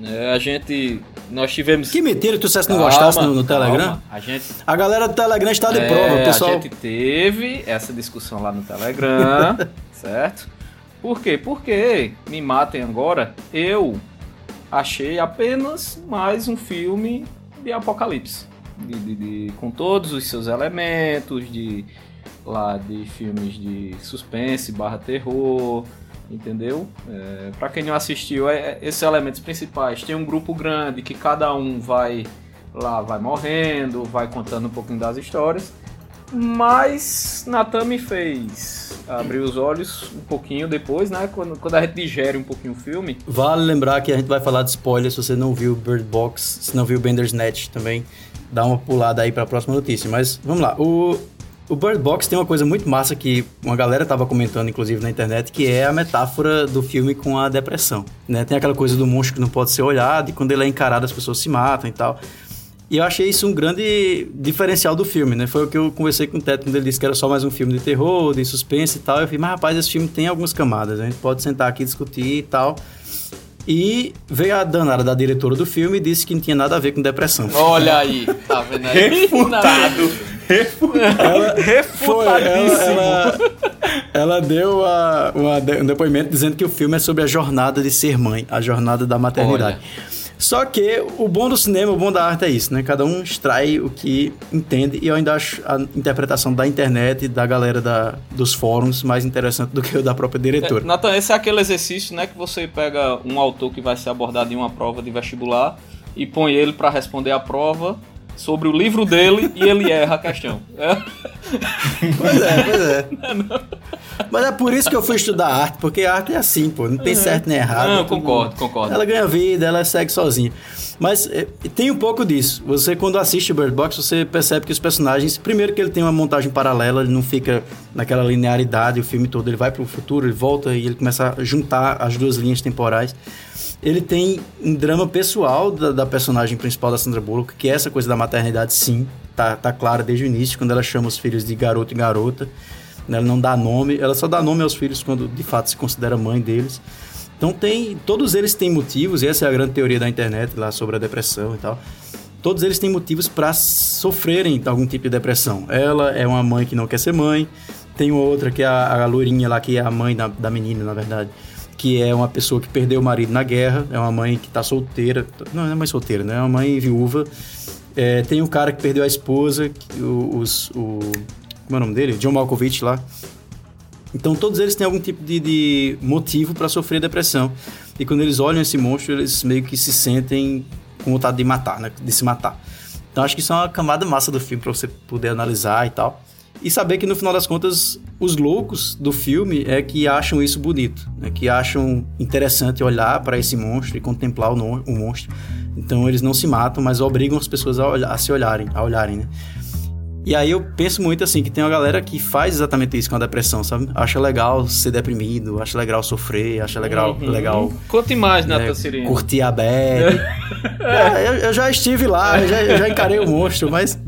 É, a gente. Nós tivemos. Que mentira que tu dissesse não Calma, gostasse no, no calma. Telegram? A gente A galera do Telegram está de É, prova, o pessoal. A gente teve essa discussão lá no Telegram, [laughs] certo? Por quê? Porque, me matem agora, eu achei apenas mais um filme de apocalipse. De, de- de- com todos os seus elementos, de lá de filmes de suspense barra terror, entendeu? É, para quem não assistiu, é, é- esses elementos principais. Tem um grupo grande que cada um vai lá, vai morrendo, vai contando um pouquinho das histórias. Mas Natan me fez abrir os olhos um pouquinho depois, né? Quando, quando a gente digere um pouquinho o filme. Vale lembrar que a gente vai falar de spoiler se você não viu Bird Box, se não viu Bandersnatch também, dá uma pulada aí para a próxima notícia. Mas vamos lá. O, O Bird Box tem uma coisa muito massa que uma galera tava comentando, inclusive, na internet, que é a metáfora do filme com a depressão. Né? Tem aquela coisa do monstro que não pode ser olhado e quando ele é encarado as pessoas se matam e tal. E eu achei isso um grande diferencial do filme, né? Foi o que eu conversei com o Teto quando ele disse que era só mais um filme de terror, de suspense e tal. Eu falei, mas rapaz, esse filme tem algumas camadas, a gente pode sentar aqui discutir e tal. E veio a danada da diretora do filme e disse que não tinha nada a ver com depressão. Olha aí, tá vendo aí? Refutado. Ela, foi, Refutadíssimo. ela, ela, ela deu a- uma um depoimento dizendo que o filme é sobre a jornada de ser mãe, a jornada da maternidade. Só que o bom do cinema, o bom da arte é isso, né? Cada um extrai o que entende e eu ainda acho a interpretação da internet e da galera da, dos fóruns mais interessante do que o da própria diretora. Nathan, esse é aquele exercício, né, que você pega um autor que vai ser abordado em uma prova de vestibular e põe ele pra responder a prova sobre o livro dele e ele erra a questão. É. Pois é, pois é. [laughs] Mas é por isso que eu fui estudar arte, porque arte é assim, pô, não tem certo nem errado. Não, é tudo- concordo, concordo. Ela ganha vida, ela segue sozinha. Mas é, tem um pouco disso. Você, quando assiste o Bird Box, você percebe que os personagens, primeiro que ele tem uma montagem paralela, ele não fica naquela linearidade, o filme todo, ele vai pro futuro, ele volta e ele começa a juntar as duas linhas temporais. Ele tem um drama pessoal da, da personagem principal da Sandra Bullock, que é essa coisa da maternidade, sim, tá, tá clara desde o início, quando ela chama os filhos de garoto e garota. né? Ela não dá nome, ela só dá nome aos filhos quando de fato se considera mãe deles. Então tem, todos eles têm motivos, e essa é a grande teoria da internet lá sobre a depressão e tal. Todos eles têm motivos para sofrerem algum tipo de depressão. Ela é uma mãe que não quer ser mãe, tem outra que é a, a loirinha lá, que é a mãe da, da menina, na verdade, que é uma pessoa que perdeu o marido na guerra, é uma mãe que tá solteira, não, não é mãe solteira, né? É uma mãe viúva. É, tem um cara que perdeu a esposa, que os, o. Como é o nome dele? John Malkovich lá. Então todos eles têm algum tipo de, de motivo para sofrer depressão. E quando eles olham esse monstro, eles meio que se sentem com vontade de matar, né? De se matar. Então acho que isso é uma camada massa do filme para você poder analisar e tal. E saber que no final das contas, os loucos do filme é que acham isso bonito, né? que acham interessante olhar para esse monstro e contemplar o, o monstro. Então eles não se matam, mas obrigam as pessoas a, olhar- a se olharem, a olharem, né? E aí eu penso muito assim, que tem uma galera que faz exatamente isso com a depressão, sabe? Acha legal ser deprimido, acha legal sofrer, acha legal, Uhum. legal Conte mais, é, Cirino. curtir a bad. É, [laughs] eu, eu já estive lá, eu já, eu já encarei o monstro, mas,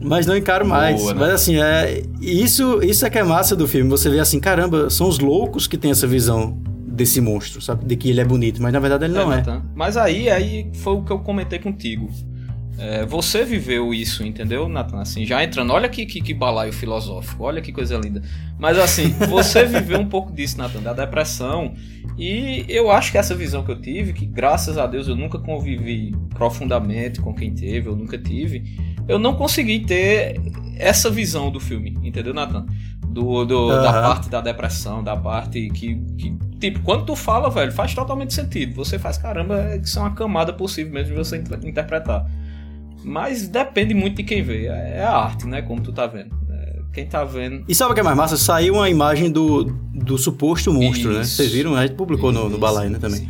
mas não encaro mais. Boa, né? Mas assim, é, isso, isso é que é massa do filme. Você vê assim, caramba, são os loucos que têm essa visão desse monstro, sabe? De que ele é bonito, mas na verdade ele não é. Nathan. Mas aí, aí foi o que eu comentei contigo. É, você viveu isso, entendeu, Nathan? Assim, já entrando, olha que, que, que balaio filosófico, olha que coisa linda. Mas assim, você [laughs] viveu um pouco disso, Nathan, da depressão. E eu acho que essa visão que eu tive, que graças a Deus eu nunca convivi profundamente com quem teve, eu nunca tive, eu não consegui ter essa visão do filme, entendeu, Nathan? Do, do- da Aham. parte da depressão, da parte que, que. Tipo, quando tu fala, velho, faz totalmente sentido. Você faz, caramba, isso é uma camada possível mesmo de você inter- interpretar. Mas depende muito de quem vê. É é a arte, né? Como tu tá vendo. É, Quem tá vendo. E sabe o que é mais massa? Saiu uma imagem do, do suposto monstro, né? Isso. Vocês viram? A gente publicou no, no Isso, Balai, né, também.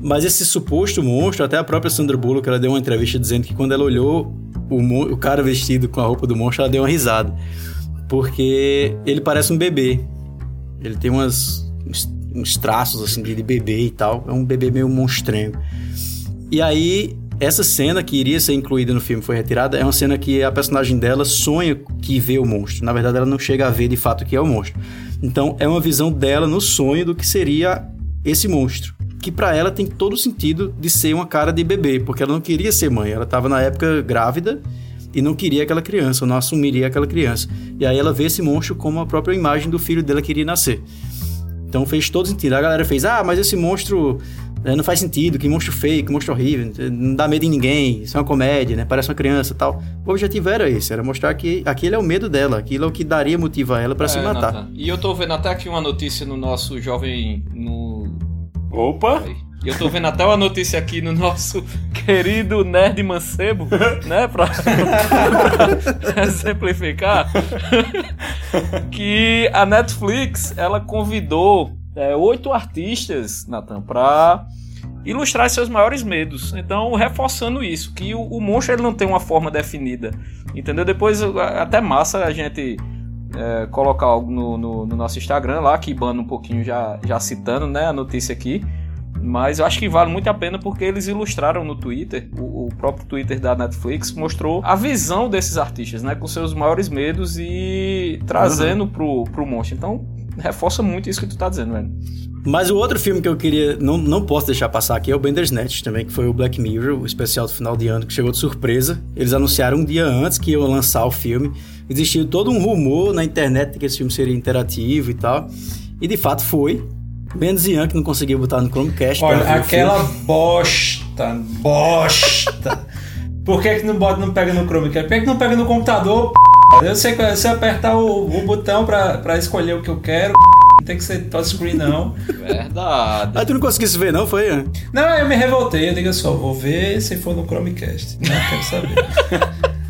Mas esse suposto monstro, até a própria Sandra Bullock, ela deu uma entrevista dizendo que quando ela olhou o, o cara vestido com a roupa do monstro, ela deu uma risada. Porque ele parece um bebê. Ele tem umas, uns, uns traços, assim, de de bebê e tal. É um bebê meio monstrengo. E aí, essa cena que iria ser incluída no filme foi retirada, é uma cena que a personagem dela sonha que vê o monstro. Na verdade, ela não chega a ver de fato que é o monstro. Então, é uma visão dela no sonho do que seria esse monstro. Que pra ela tem todo o sentido de ser uma cara de bebê, porque ela não queria ser mãe. Ela tava na época grávida e não queria aquela criança, ou não assumiria aquela criança. E aí ela vê esse monstro como a própria imagem do filho dela que iria nascer. Então fez todo sentido. A galera fez, ah, mas esse monstro né, não faz sentido, que monstro feio, que monstro horrível, não dá medo em ninguém, isso é uma comédia, né? Parece uma criança e tal. O objetivo era esse, era mostrar que aquele é o medo dela, aquilo é o que daria motivo a ela pra se É, matar. Nathan. E eu tô vendo até aqui uma notícia no nosso jovem. No. Opa! E eu tô vendo até uma notícia aqui no nosso [laughs] querido Nerd Mancebo, [laughs] né? Pra [laughs] exemplificar. que a Netflix ela convidou é, oito artistas, Nathan, pra ilustrar seus maiores medos. Então, reforçando isso, que o, o monstro ele não tem uma forma definida. Entendeu? Depois, até massa a gente é, colocar algo no, no, no, nosso Instagram lá, que Ibano um pouquinho já, já citando né, a notícia aqui. Mas eu acho que vale muito a pena porque eles ilustraram no Twitter, o, o, próprio Twitter da Netflix mostrou a visão desses artistas, né? Com seus maiores medos e trazendo uhum. pro, pro monstro. Então, reforça muito isso que tu tá dizendo, velho. Mas o outro filme que eu queria, não, não posso deixar passar aqui é o Bandersnatch também, que foi o Black Mirror, o especial do final de ano, que chegou de surpresa. Eles anunciaram um dia antes que iam lançar o filme. Existia todo um rumor na internet de que esse filme seria interativo e tal. E de fato foi. Menos Ian que não conseguiu botar no Chromecast. Olha, aquela bosta, bosta. Por que, que não bota, não pega no Chromecast? Por que, que não pega no computador? Eu sei que se eu apertar o, o botão pra, pra escolher o que eu quero, não tem que ser touchscreen, não. Verdade. Ah, tu não conseguiu ver, não? Foi? Não, eu me revoltei. Eu digo só, vou ver se for no Chromecast. Não quero saber. [laughs]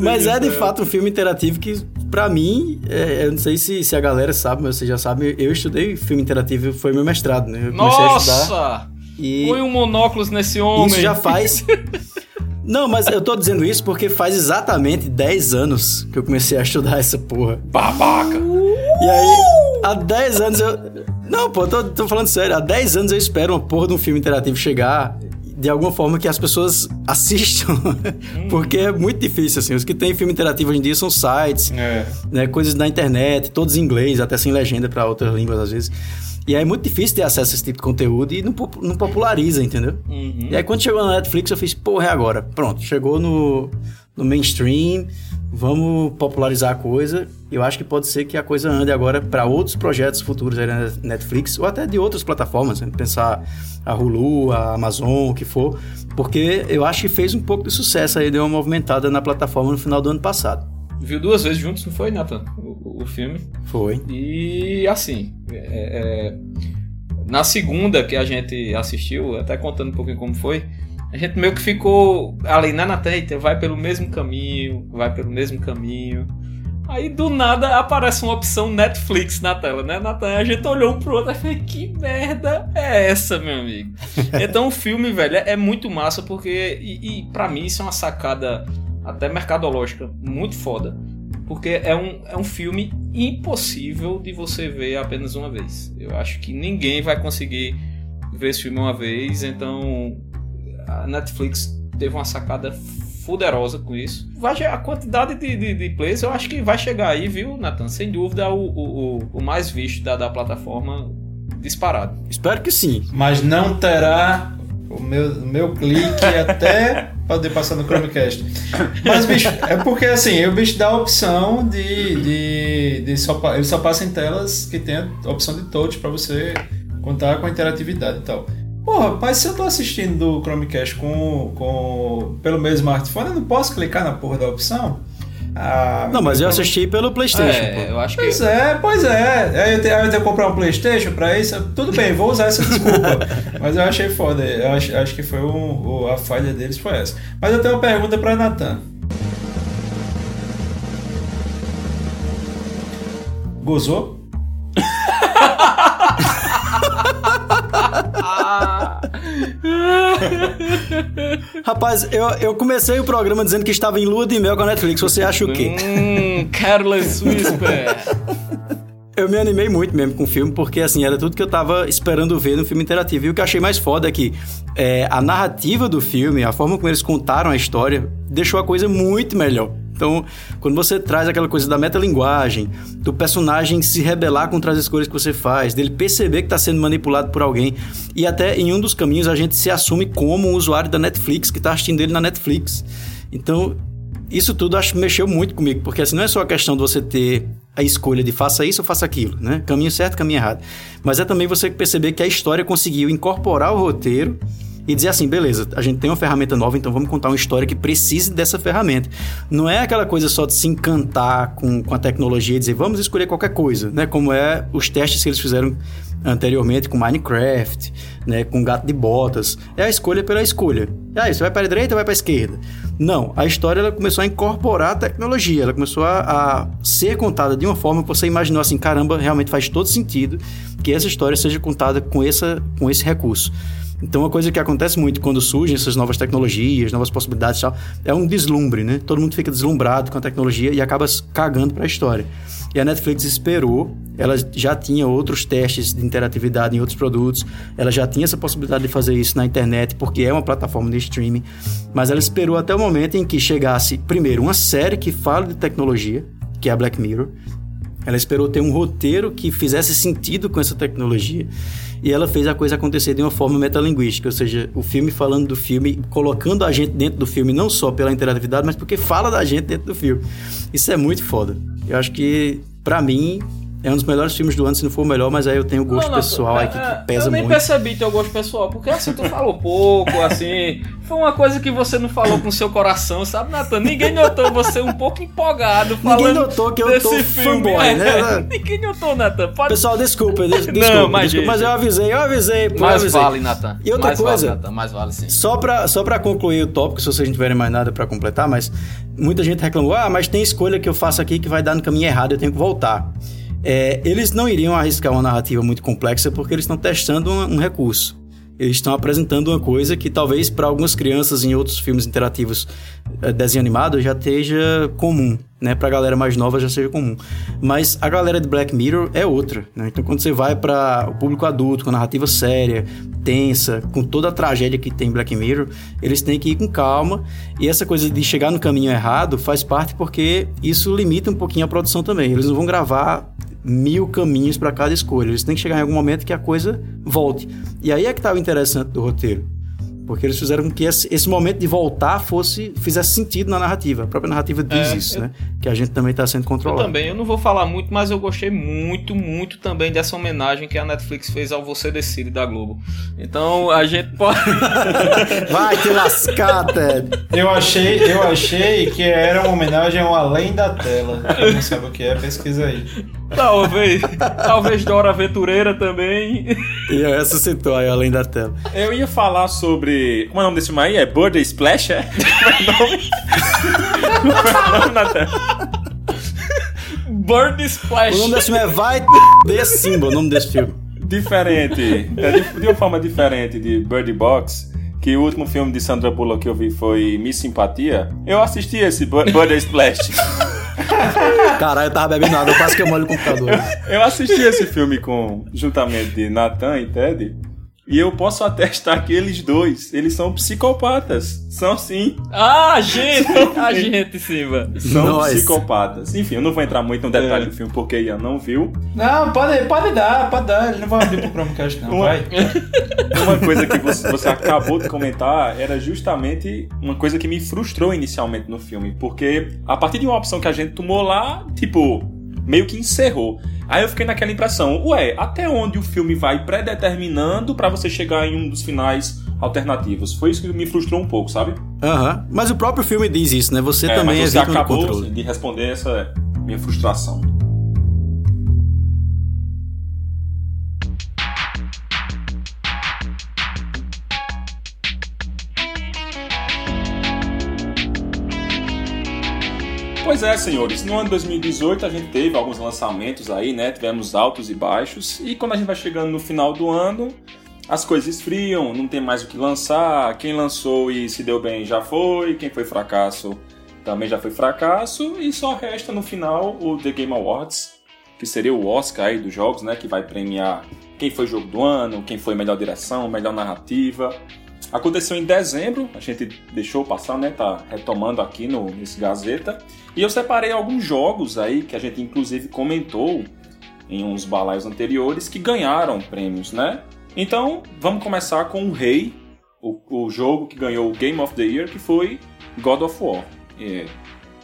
Mas é de fato um filme interativo que, pra mim, é, eu não sei se, se a galera sabe, mas você já sabe, eu estudei filme interativo, foi meu mestrado, né? Eu Nossa! E... Põe um monóculos nesse homem. Isso já faz. [laughs] Não, mas eu tô dizendo isso porque faz exatamente 10 anos que eu comecei a estudar essa porra. Babaca! E aí, há 10 anos eu. Não, pô, tô, tô falando sério. Há 10 anos eu espero uma porra de um filme interativo chegar de alguma forma que as pessoas [laughs] assistam, hum. porque é muito difícil, assim. Os que tem filme interativo hoje em dia são sites, é. né, coisas na internet, todos em inglês, até sem legenda para outras línguas às vezes. E aí é muito difícil ter acesso a esse tipo de conteúdo e não, não populariza, entendeu? Uhum. E aí quando chegou na Netflix eu fiz, porra, é agora. Pronto, chegou no, no mainstream, vamos popularizar a coisa. Eu acho que pode ser que a coisa ande agora para outros projetos futuros aí na Netflix ou até de outras plataformas, né? pensar a Hulu, a Amazon, o que for, porque eu acho que fez um pouco de sucesso aí, deu uma movimentada na plataforma no final do ano passado. Viu duas vezes juntos, não foi, Nathan? O, o filme. Foi. E assim, é, é, na segunda que a gente assistiu, até contando um pouquinho como foi, a gente meio que ficou ali na Nathan, vai pelo mesmo caminho, vai pelo mesmo caminho. Aí do nada aparece uma opção Netflix na tela, né, Natan? A gente olhou um pro outro e falou: que merda é essa, meu amigo? [laughs] então o filme, velho, é, é muito massa porque. E, e para mim isso é uma sacada até mercadológica, muito foda. Porque é um, é um filme impossível de você ver apenas uma vez. Eu acho que ninguém vai conseguir ver esse filme uma vez, então a Netflix teve uma sacada fuderosa com isso. Vai, a quantidade de, de, de, plays eu acho que vai chegar aí, viu, Nathan? Sem dúvida, o, o, o mais visto da, da plataforma disparado. Espero que sim. Mas não terá o meu, o meu clique [laughs] até poder passar no Chromecast. Mas, bicho, é porque assim, o bicho dá a opção de. de, de só, ele só passa em telas que tem a opção de touch para você contar com a interatividade e tal. Porra, mas se eu tô assistindo do Chromecast com, com, pelo meu smartphone, eu não posso clicar na porra da opção? Ah, não, mas eu assisti pelo PlayStation. É, eu acho que. Pois é, pois é. Aí eu tenho, eu tenho que comprar um PlayStation pra isso. Tudo bem, vou usar essa desculpa. [laughs] mas eu achei foda. Eu acho, acho que foi um, a falha deles foi essa. Mas eu tenho uma pergunta pra Natan. Gozou? [laughs] [laughs] [laughs] Rapaz, eu, eu comecei o programa dizendo que estava em lua de mel com a Netflix. Você acha o quê? Hum, Careless Whisper. [laughs] eu me animei muito mesmo com o filme, porque assim, era tudo que eu tava esperando ver no filme interativo. E o que eu achei mais foda é que é, a narrativa do filme, a forma como eles contaram a história, deixou a coisa muito melhor. Então, quando você traz aquela coisa da metalinguagem, do personagem se rebelar contra as escolhas que você faz, dele perceber que está sendo manipulado por alguém, e até em um dos caminhos a gente se assume como um usuário da Netflix, que está assistindo ele na Netflix. Então, isso tudo acho mexeu muito comigo, porque assim, não é só a questão de você ter a escolha de faça isso ou faça aquilo, né? Caminho certo, caminho errado. Mas é também você perceber que a história conseguiu incorporar o roteiro e dizer assim, beleza, a gente tem uma ferramenta nova, então vamos contar uma história que precise dessa ferramenta. Não é aquela coisa só de se encantar com, com a tecnologia e dizer, vamos escolher qualquer coisa, né? Como é os testes que eles fizeram anteriormente com Minecraft, né? Com Gato de Botas. É a escolha pela escolha. Ah, você vai para a direita ou vai para a esquerda? Não, a história ela começou a incorporar a tecnologia, ela começou a, a ser contada de uma forma que você imaginou assim, caramba, realmente faz todo sentido que essa história seja contada com, essa, com esse recurso. Então, uma coisa que acontece muito quando surgem essas novas tecnologias, novas possibilidades e tal, é um deslumbre, né? Todo mundo fica deslumbrado com a tecnologia e acaba cagando para a história. E a Netflix esperou, ela já tinha outros testes de interatividade em outros produtos, ela já tinha essa possibilidade de fazer isso na internet, porque é uma plataforma de streaming, mas ela esperou até o momento em que chegasse, primeiro, uma série que fala de tecnologia, que é a Black Mirror. Ela esperou ter um roteiro que fizesse sentido com essa tecnologia e ela fez a coisa acontecer de uma forma metalinguística, ou seja, o filme falando do filme, colocando a gente dentro do filme, não só pela interatividade, mas porque fala da gente dentro do filme. Isso é muito foda. Eu acho que, pra mim, é um dos melhores filmes do ano, se não for o melhor, mas aí eu tenho gosto Não, não, pessoal aí que, é, que pesa Eu nem muito. percebi teu gosto pessoal, porque assim, tu falou pouco, assim. Foi uma coisa que você não falou com seu coração, sabe, Natan? Ninguém notou você um pouco empolgado falando Ninguém notou que eu desse tô filme. fanboy, É, né? [laughs] Ninguém notou, Natan. Pode... Pessoal, desculpa, des- [laughs] desculpa, Não, mas, desculpa, mas eu avisei, eu avisei, pô, eu mais avisei. vale, Natan. E outra mais coisa- Vale, Natan, mais vale sim. Só pra, só pra concluir o tópico, se vocês não tiverem mais nada pra completar, mas muita gente reclamou, ah, mas tem escolha que eu faço aqui que vai dar no caminho errado, eu tenho que voltar. É, eles não iriam arriscar uma narrativa muito complexa porque eles estão testando um, um recurso. Eles estão apresentando uma coisa que talvez para algumas crianças em outros filmes interativos eh, desenho animado já esteja comum, né? Pra galera mais nova já seja comum. Mas a galera de Black Mirror é outra, né? Então quando você vai para o público adulto, com a narrativa séria, tensa, com toda a tragédia que tem Black Mirror, eles têm que ir com calma. E essa coisa de chegar no caminho errado faz parte porque isso limita um pouquinho a produção também. Eles não vão gravar mil caminhos para cada escolha. Eles têm que chegar em algum momento que a coisa volte. E aí é que tá o interessante do roteiro. Porque eles fizeram com que esse, esse momento de voltar fosse fizesse sentido na narrativa. A própria narrativa diz É, isso, eu- né? Que a gente também está sendo Eu controlado. também, eu não vou falar muito, mas eu gostei muito, muito também dessa homenagem que a Netflix fez ao Você Decide da Globo. Então a gente pode. [laughs] [laughs] Vai te lascar, Ted! Eu achei, eu achei que era uma homenagem ao Além da Tela. Quem não sabe o que é, pesquisa aí. Talvez. Talvez Dora Aventureira também. E essa citou aí, além da tela. Eu ia falar sobre. Como é o nome desse filme aí? É Birthday Splash? É? Como é o nome? Como é o nome na tela? Bird Splash. O nome desse filme é Vai de Simba, o nome desse filme. Diferente. É de, de uma forma diferente de Bird Box. Que o último filme de Sandra Bullock que eu vi foi Miss Simpatia. Eu assisti esse Bir- Birthday Splash. [laughs] Caralho, eu tava bebendo água, quase que eu molho o computador. Eu assisti esse filme com juntamente de Nathan e Ted. E eu posso atestar que eles dois, eles são psicopatas. São sim. Ah, gente! A gente, Simba. São Nós. psicopatas. Enfim, eu não vou entrar muito no detalhe do filme porque Ian não viu. Não, pode, pode dar, pode dar. Ele não vai abrir pro Chromecast, não. Uma- Vai. [laughs] Uma coisa que você, você acabou de comentar era justamente uma coisa que me frustrou inicialmente no filme. Porque a partir de uma opção que a gente tomou lá, tipo, meio que encerrou. Aí eu fiquei naquela impressão, ué, até onde o filme vai predeterminando pra você chegar em um dos finais alternativos? Foi isso que me frustrou um pouco, sabe? Aham. Mas o próprio filme diz isso, né? Você É, também mas é você do acabou de responder essa minha frustração. Pois é, senhores. No ano de 2018 a gente teve alguns lançamentos aí, né? Tivemos altos e baixos. E quando a gente vai chegando no final do ano, as coisas esfriam, não tem mais o que lançar. Quem lançou e se deu bem já foi, quem foi fracasso também já foi fracasso. E só resta no final o The Game Awards, que seria o Oscar aí dos jogos, né? Que vai premiar quem foi jogo do ano, quem foi melhor direção, melhor narrativa. Aconteceu em dezembro, a gente deixou passar, né? Tá retomando aqui no, nesse Gazeta. E eu separei alguns jogos aí que a gente inclusive comentou em uns balaios anteriores que ganharam prêmios, né? Então, vamos começar com o Rei, o, o jogo que ganhou o Game of the Year, que foi God of War. E,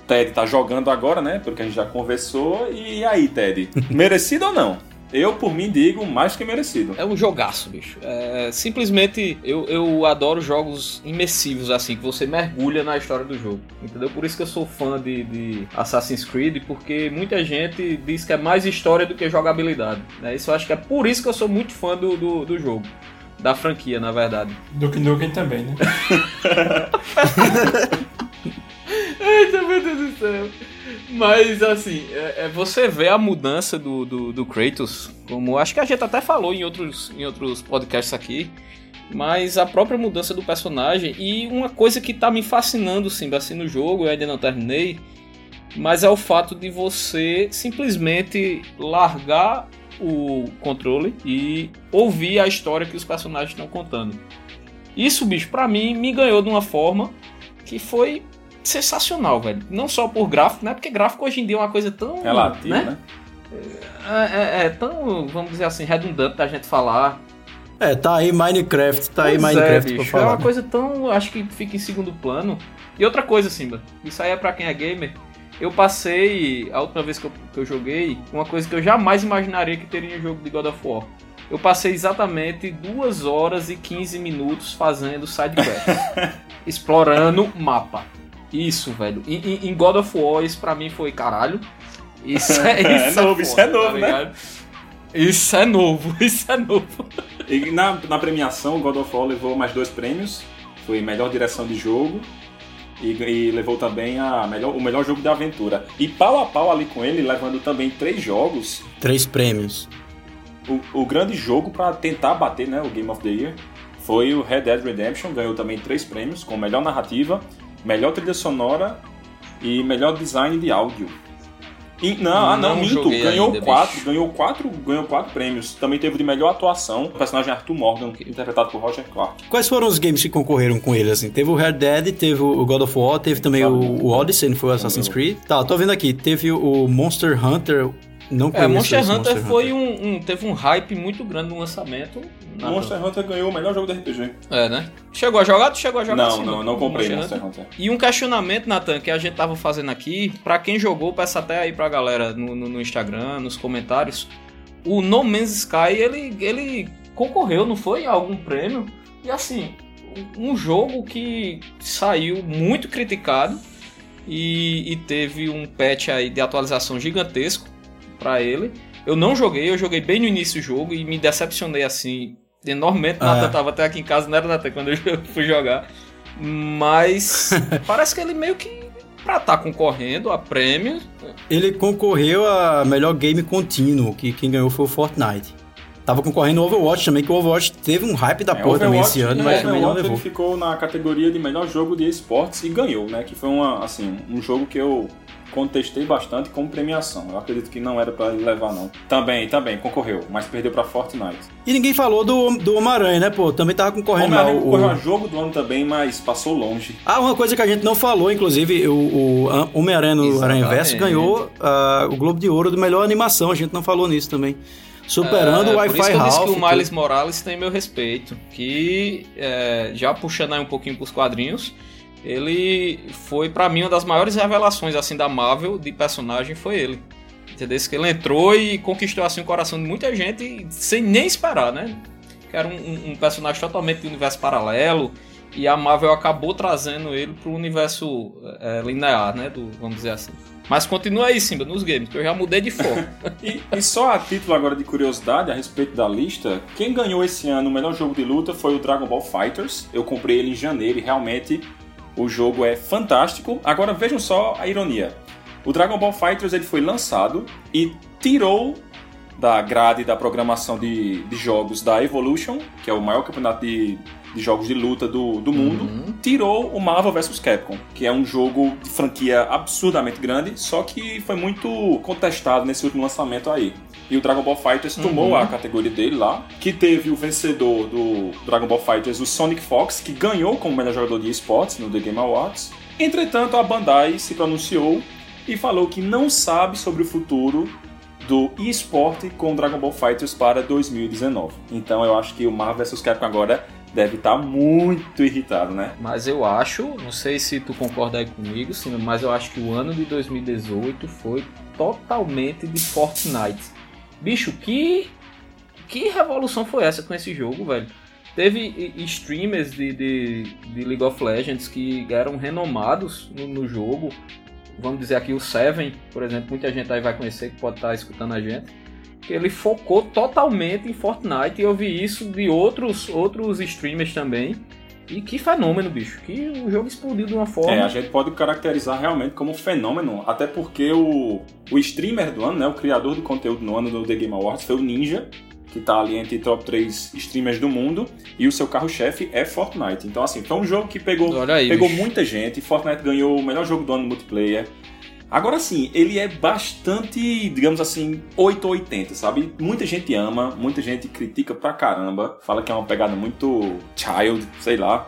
Ted tá jogando agora, né? Porque a gente já conversou. E aí, Ted? [laughs] Merecido ou não? Eu, por mim, digo mais que merecido. É um jogaço, bicho. É, simplesmente eu, eu adoro jogos imersivos, assim, que você mergulha na história do jogo. Entendeu? Por isso que eu sou fã de, de Assassin's Creed, porque muita gente diz que é mais história do que jogabilidade. Né? Isso eu acho que é por isso que eu sou muito fã do, do, do jogo. Da franquia, na verdade. Duke Nukem também, né? [laughs] Meu Deus do céu. Mas assim, é, é você vê a mudança do, do, do Kratos, como acho que a gente até falou em outros, em outros podcasts aqui, mas a própria mudança do personagem e uma coisa que tá me fascinando, Simba, assim, no jogo, eu ainda não terminei, mas é o fato de você simplesmente largar o controle e ouvir a história que os personagens estão contando. Isso, bicho, pra mim me ganhou de uma forma que foi sensacional, velho. Não só por gráfico, né? Porque gráfico hoje em dia é uma coisa tão. Relativo, né? né? É, é- é tão, vamos dizer assim, redundante da gente falar. É, tá aí Minecraft, tá aí Pois Minecraft é, pra bicho, é falar. uma coisa tão. Acho que fica em segundo plano. E outra coisa, Simba, isso aí é pra quem é gamer. Eu passei, a última vez que eu, que eu joguei, uma coisa que eu jamais imaginaria que teria em jogo de God of War. Eu passei exatamente 2 horas e 15 minutos fazendo side quests, [laughs] explorando mapa. Isso, velho. Em, God of War, isso pra mim foi caralho. Isso [laughs] é, É isso novo, isso é novo, né? ligado? Isso é novo, [laughs] isso é novo. E na, na premiação, God of War levou mais dois prêmios. Foi melhor direção de jogo e, e levou também a melhor, o melhor jogo de aventura. E pau a pau ali com ele, levando também três jogos. Três prêmios. O, o grande jogo para tentar bater né, o Game of the Year foi o Red Dead Redemption. Ganhou também três prêmios, com melhor narrativa, melhor trilha sonora e melhor design de áudio. E- não, ah, não, Não minto. Ganhou ainda, quatro, bicho. ganhou quatro, ganhou quatro prêmios. Também teve de melhor atuação, o personagem Arthur Morgan, interpretado por Roger Clark. Quais foram os games que concorreram com ele, assim? Teve o Red Dead, teve o God of War, teve também o, o Odyssey, não foi o Assassin's Creed? Tá, tô vendo aqui. Teve o Monster Hunter, não É, conheço Monster esse Hunter foi um, um- teve um hype muito grande no lançamento. Nada. Monster Hunter ganhou o melhor jogo de RPG. É, né? Chegou a jogar? Tu chegou a jogar Não, assim, não, não comprei Monster Hunter. E um questionamento, Nathan, que a gente tava fazendo aqui, pra quem jogou, peça até aí pra galera no, no- no Instagram, nos comentários. O No Man's Sky, ele, ele concorreu, não foi? A algum prêmio. E assim, um jogo que saiu muito criticado e, e teve um patch aí de atualização gigantesco pra ele. Eu não joguei, eu joguei bem no início do jogo e me decepcionei assim enormemente. É. Nathan tava até aqui em casa, não era Nathan quando eu [laughs] fui jogar. Mas [laughs] parece que ele meio que pra estar concorrendo a prêmios. Ele concorreu a melhor game contínuo, que quem ganhou foi o Fortnite. Tava concorrendo o Overwatch também, que o Overwatch teve um hype da É, porra também esse ano, é, mas também não levou. ele ficou na categoria de melhor jogo de esportes e ganhou, né? Que foi uma, assim, um jogo que eu contestei bastante como premiação. Eu acredito que não era pra ele levar, não. Também, também, concorreu, mas perdeu pra Fortnite. E ninguém falou do, do Homem-Aranha, né, pô? Também tava concorrendo. Homem-Aranha O, concorreu o... a jogo do ano também, mas passou longe. Ah, uma coisa que a gente não falou, inclusive, o, o Homem-Aranha no Exatamente. Aranha Verso ganhou ah, o Globo de Ouro do melhor animação, a gente não falou nisso também. Superando É, o por isso Wi-Fi que eu disse Ralph. que o. Miles Morales tem meu respeito. Que, é, já puxando aí um pouquinho pros quadrinhos, ele foi pra mim uma das maiores revelações assim da Marvel de personagem foi ele. Entendeu? Que ele entrou e conquistou assim o coração de muita gente sem nem esperar, né? Que era um, um- personagem totalmente de universo paralelo e a Marvel acabou trazendo ele pro universo é, linear, né? Do, vamos dizer assim. Mas continua aí, Simba, nos games, que eu já mudei de foco. [laughs] E, e só a título agora de curiosidade a respeito da lista, quem ganhou esse ano o melhor jogo de luta foi o Dragon Ball Fighters. Eu comprei ele em janeiro e realmente o jogo é fantástico. Agora vejam só a ironia. O Dragon Ball Fighters ele foi lançado e tirou da grade da programação de, de jogos da Evolution, que é o maior campeonato de, de jogos de luta do, do mundo, tirou o Marvel vs Capcom, que é um jogo de franquia absurdamente grande, só que foi muito contestado nesse último lançamento aí. E o Dragon Ball Fighters tomou a categoria dele lá, que teve o vencedor do Dragon Ball Fighters, o Sonic Fox, que ganhou como melhor jogador de esportes no The Game Awards. Entretanto, a Bandai se pronunciou e falou que não sabe sobre o futuro do eSport com Dragon Ball Fighters para 2019. Então eu acho que o Marvel vs Capcom agora deve estar muito irritado, né? Mas eu acho, não sei se tu concorda aí comigo, sim, mas eu acho que o ano de 2018 foi totalmente de Fortnite. Bicho, que que revolução foi essa com esse jogo, velho? Teve streamers de, de, de League of Legends que eram renomados no, no jogo. Vamos dizer aqui o Seven, por exemplo, muita gente aí vai conhecer que pode estar escutando a gente. Ele focou totalmente em Fortnite e eu vi isso de outros, outros streamers também E que fenômeno, bicho. Que o jogo explodiu de uma forma. É, a gente pode caracterizar realmente como fenômeno, até porque o, o streamer do ano, né, o criador de conteúdo no ano do The Game Awards foi o Ninja, que tá ali entre top 3 streamers do mundo, e o seu carro-chefe é Fortnite. Então, assim, foi um jogo que pegou, aí, pegou bicho. muita gente, Fortnite ganhou o melhor jogo do ano no multiplayer. Agora sim, ele é bastante, digamos assim, 880, sabe? Muita gente ama, muita gente critica pra caramba, fala que é uma pegada muito child, sei lá,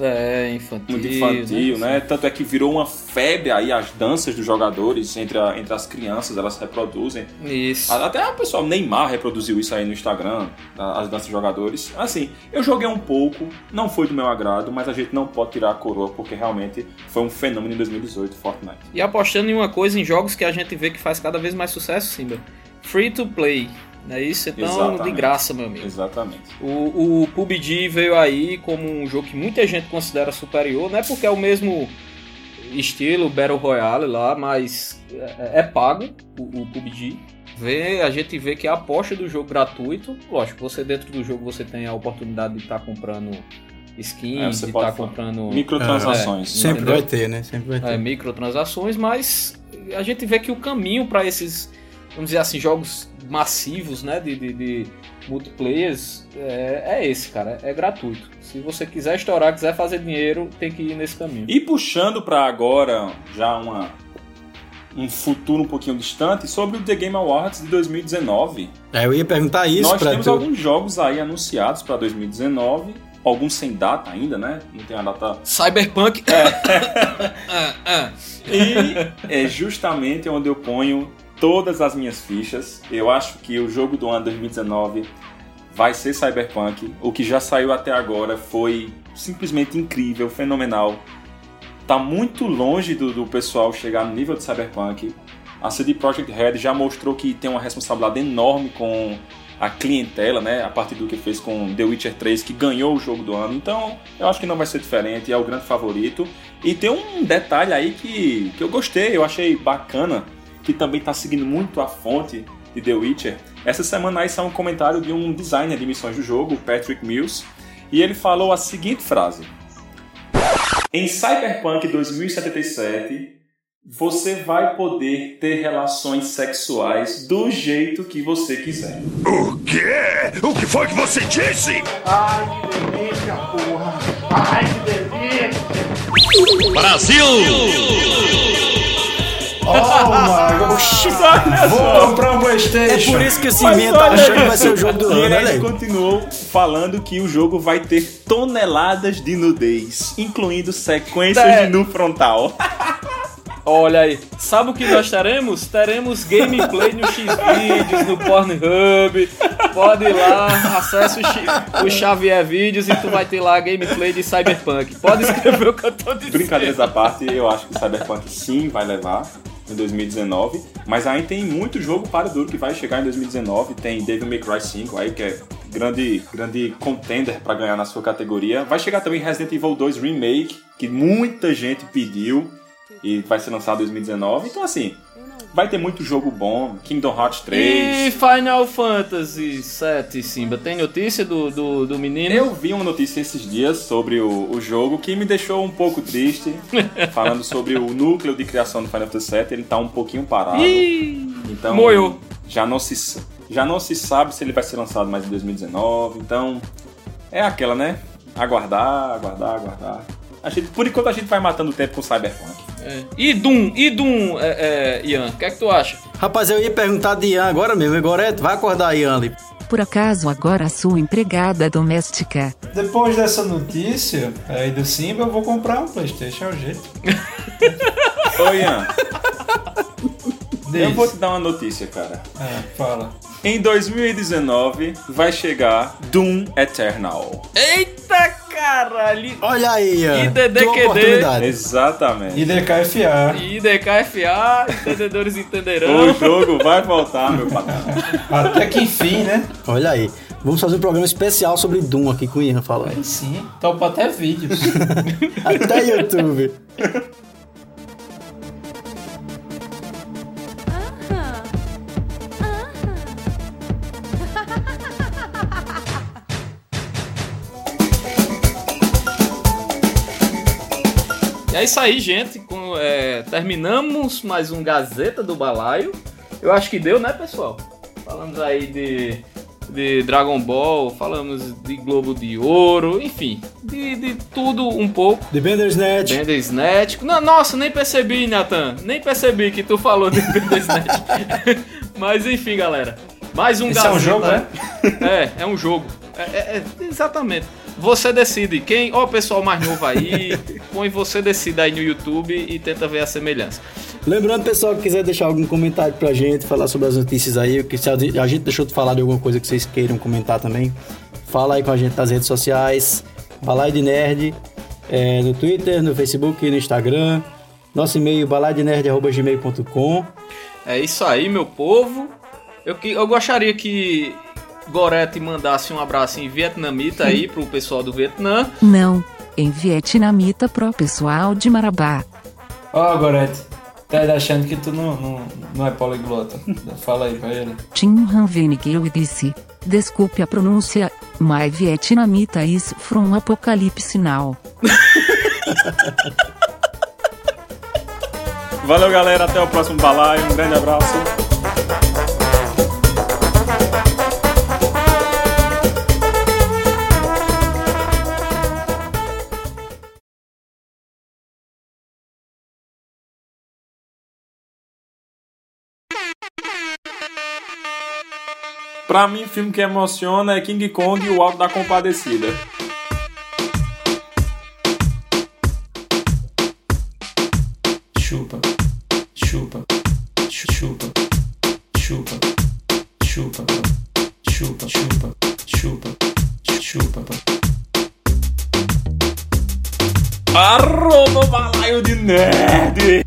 É, infantil. muito infantil, né? Tanto é que virou uma febre aí as danças dos jogadores entre, a- entre as crianças, elas reproduzem. Isso. Até o pessoal Neymar reproduziu isso aí no Instagram, as danças dos jogadores. Assim, eu joguei um pouco, não foi do meu agrado, mas a gente não pode tirar a coroa porque realmente foi um fenômeno em 2018, Fortnite. E apostando em uma coisa, em jogos que a gente vê que faz cada vez mais sucesso, Simba. Free to play. Não é isso? Então, Exatamente. de graça, meu amigo. Exatamente. O, o PUBG veio aí como um jogo que muita gente considera superior, não é porque é o mesmo estilo Battle Royale lá, mas é, é pago o, o PUBG. Vê, a gente vê que a aposta do jogo gratuito, lógico, você dentro do jogo você tem a oportunidade de estar comprando É, skins, você de estar falar. comprando Microtransações. É, Sempre Entendeu? vai ter, né? Sempre vai ter. é, microtransações, mas a gente vê que o caminho para esses, vamos dizer assim, jogos massivos, né, de, de, de multiplayers, é, é esse, cara, é gratuito. Se você quiser estourar, quiser fazer dinheiro, tem que ir nesse caminho. E puxando pra agora, já uma, um futuro um pouquinho distante, sobre o The Game Awards de 2019. É, eu ia perguntar isso Nós pra temos tu. alguns jogos aí anunciados pra 2019, alguns sem data ainda, né? Não tem a data. Cyberpunk. Ah, [laughs] ah. E é justamente onde eu ponho todas as minhas fichas. Eu acho que o jogo do ano 2019 vai ser Cyberpunk. O que já saiu até agora foi simplesmente incrível, fenomenal. Tá muito longe do, do pessoal chegar no nível de Cyberpunk. A CD Projekt Red já mostrou que tem uma responsabilidade enorme com a clientela, né? A partir do que fez com The Witcher 3, que ganhou o jogo do ano. Então, eu acho que não vai ser diferente, é o grande favorito. E tem um detalhe aí que, que eu gostei, eu achei bacana, que também tá seguindo muito a fonte de The Witcher. Essa semana aí saiu um comentário de um designer de missões do jogo, Patrick Mills, e ele falou a seguinte frase: Em Cyberpunk 2077, você vai poder ter relações sexuais do jeito que você quiser. O quê? O que foi que você disse? Brasil! Oh, Mago. Vou comprar um Playstation. É por isso que o Cimento tá achando que vai ser o jogo do E ano, ele olha ainda aí. continuou falando que o jogo vai ter toneladas de nudez, incluindo sequências É. de nu frontal. Olha aí, sabe o que nós teremos? Teremos gameplay no Xvideos, no Pornhub. Pode ir lá, acessa o, X- o Xavier Vídeos e tu vai ter lá gameplay de Cyberpunk. Pode escrever o que eu tô dizendo. Brincadeiras à parte, eu acho que Cyberpunk sim vai levar em 2019, mas ainda tem muito jogo para duro que vai chegar em 2019. Tem Devil May Cry 5 aí que é grande grande contender para ganhar na sua categoria. Vai chegar também Resident Evil 2 Remake, que muita gente pediu e vai ser lançado em 2019. Então assim, vai ter muito jogo bom, Kingdom Hearts 3. E Final Fantasy VII, Simba, tem notícia do, do, do menino? Eu vi uma notícia esses dias sobre o, o jogo que me deixou um pouco triste, [laughs] falando sobre o núcleo de criação do Final Fantasy VII, ele tá um pouquinho parado. Ih, então moiou. já não se já não se sabe se ele vai ser lançado mais em 2019. Então é aquela, né? Aguardar, aguardar, aguardar. A gente, por enquanto a gente vai matando o tempo com Cyberpunk. É. E Doom, e Doom, é, é, Ian, o que é que tu acha? Rapaz, eu ia perguntar de Ian agora mesmo. Agora é, vai acordar Ian ali. Por acaso agora a sua empregada doméstica. Depois dessa notícia aí do Simba, eu vou comprar um Playstation, é o jeito. [laughs] Ô Ian, eu vou te dar uma notícia, cara. É, fala. Em 2019 vai chegar Doom Eternal. Eita caralho! Olha aí, Ian. IDDQD. Exatamente. IDKFA. IDKFA, entendedores entenderão. O jogo vai voltar, meu patrão. Até que enfim, né? Olha aí. Vamos fazer um programa especial sobre Doom aqui com o Ian falando. Aí sim. Topa até vídeos. [laughs] Até YouTube. E é isso aí, gente. Com- é, terminamos mais um Gazeta do Balaio. Eu acho que deu, né, pessoal? Falamos aí de, de Dragon Ball, falamos de Globo de Ouro, enfim, de, de tudo um pouco. The Bandersnatch. Bandersnatch. Não, nossa, nem percebi, Nathan. Nem percebi que tu falou de Bandersnatch. [laughs] Mas enfim, galera. Mais um Esse é um Gazeta. jogo, né? É, é um jogo. É, é- é- exatamente. Você decide quem. Ó, o pessoal mais novo aí. [laughs] põe você decide aí no YouTube e tenta ver a semelhança. Lembrando, pessoal, que quiser deixar algum comentário pra gente, falar sobre as notícias aí, que se a gente deixou de falar de alguma coisa que vocês queiram comentar também, fala aí com a gente nas redes sociais, Balai de Nerd, é, no Twitter, no Facebook, no Instagram, nosso e-mail balaidnerd.gmail.com É isso aí, meu povo. Eu, que- eu gostaria que Gorete mandasse um abraço em vietnamita aí pro pessoal do Vietnã. Não, em vietnamita pro pessoal de Marabá. Ó, Gorete, tá achando que tu não, não, não é poliglota. Fala aí pra ele. Tim Han Venigueu e disse: Desculpe a pronúncia, my vietnamita is from Apocalipse Now. Valeu, galera. Até o próximo balaio. Um grande abraço. Pra mim, filme que emociona é King Kong e o Alto da Compadecida. Chupa, chupa, chu- chupa, chupa, chupa, chupa, chupa, chupa, chupa. Arroba balaio de nerd!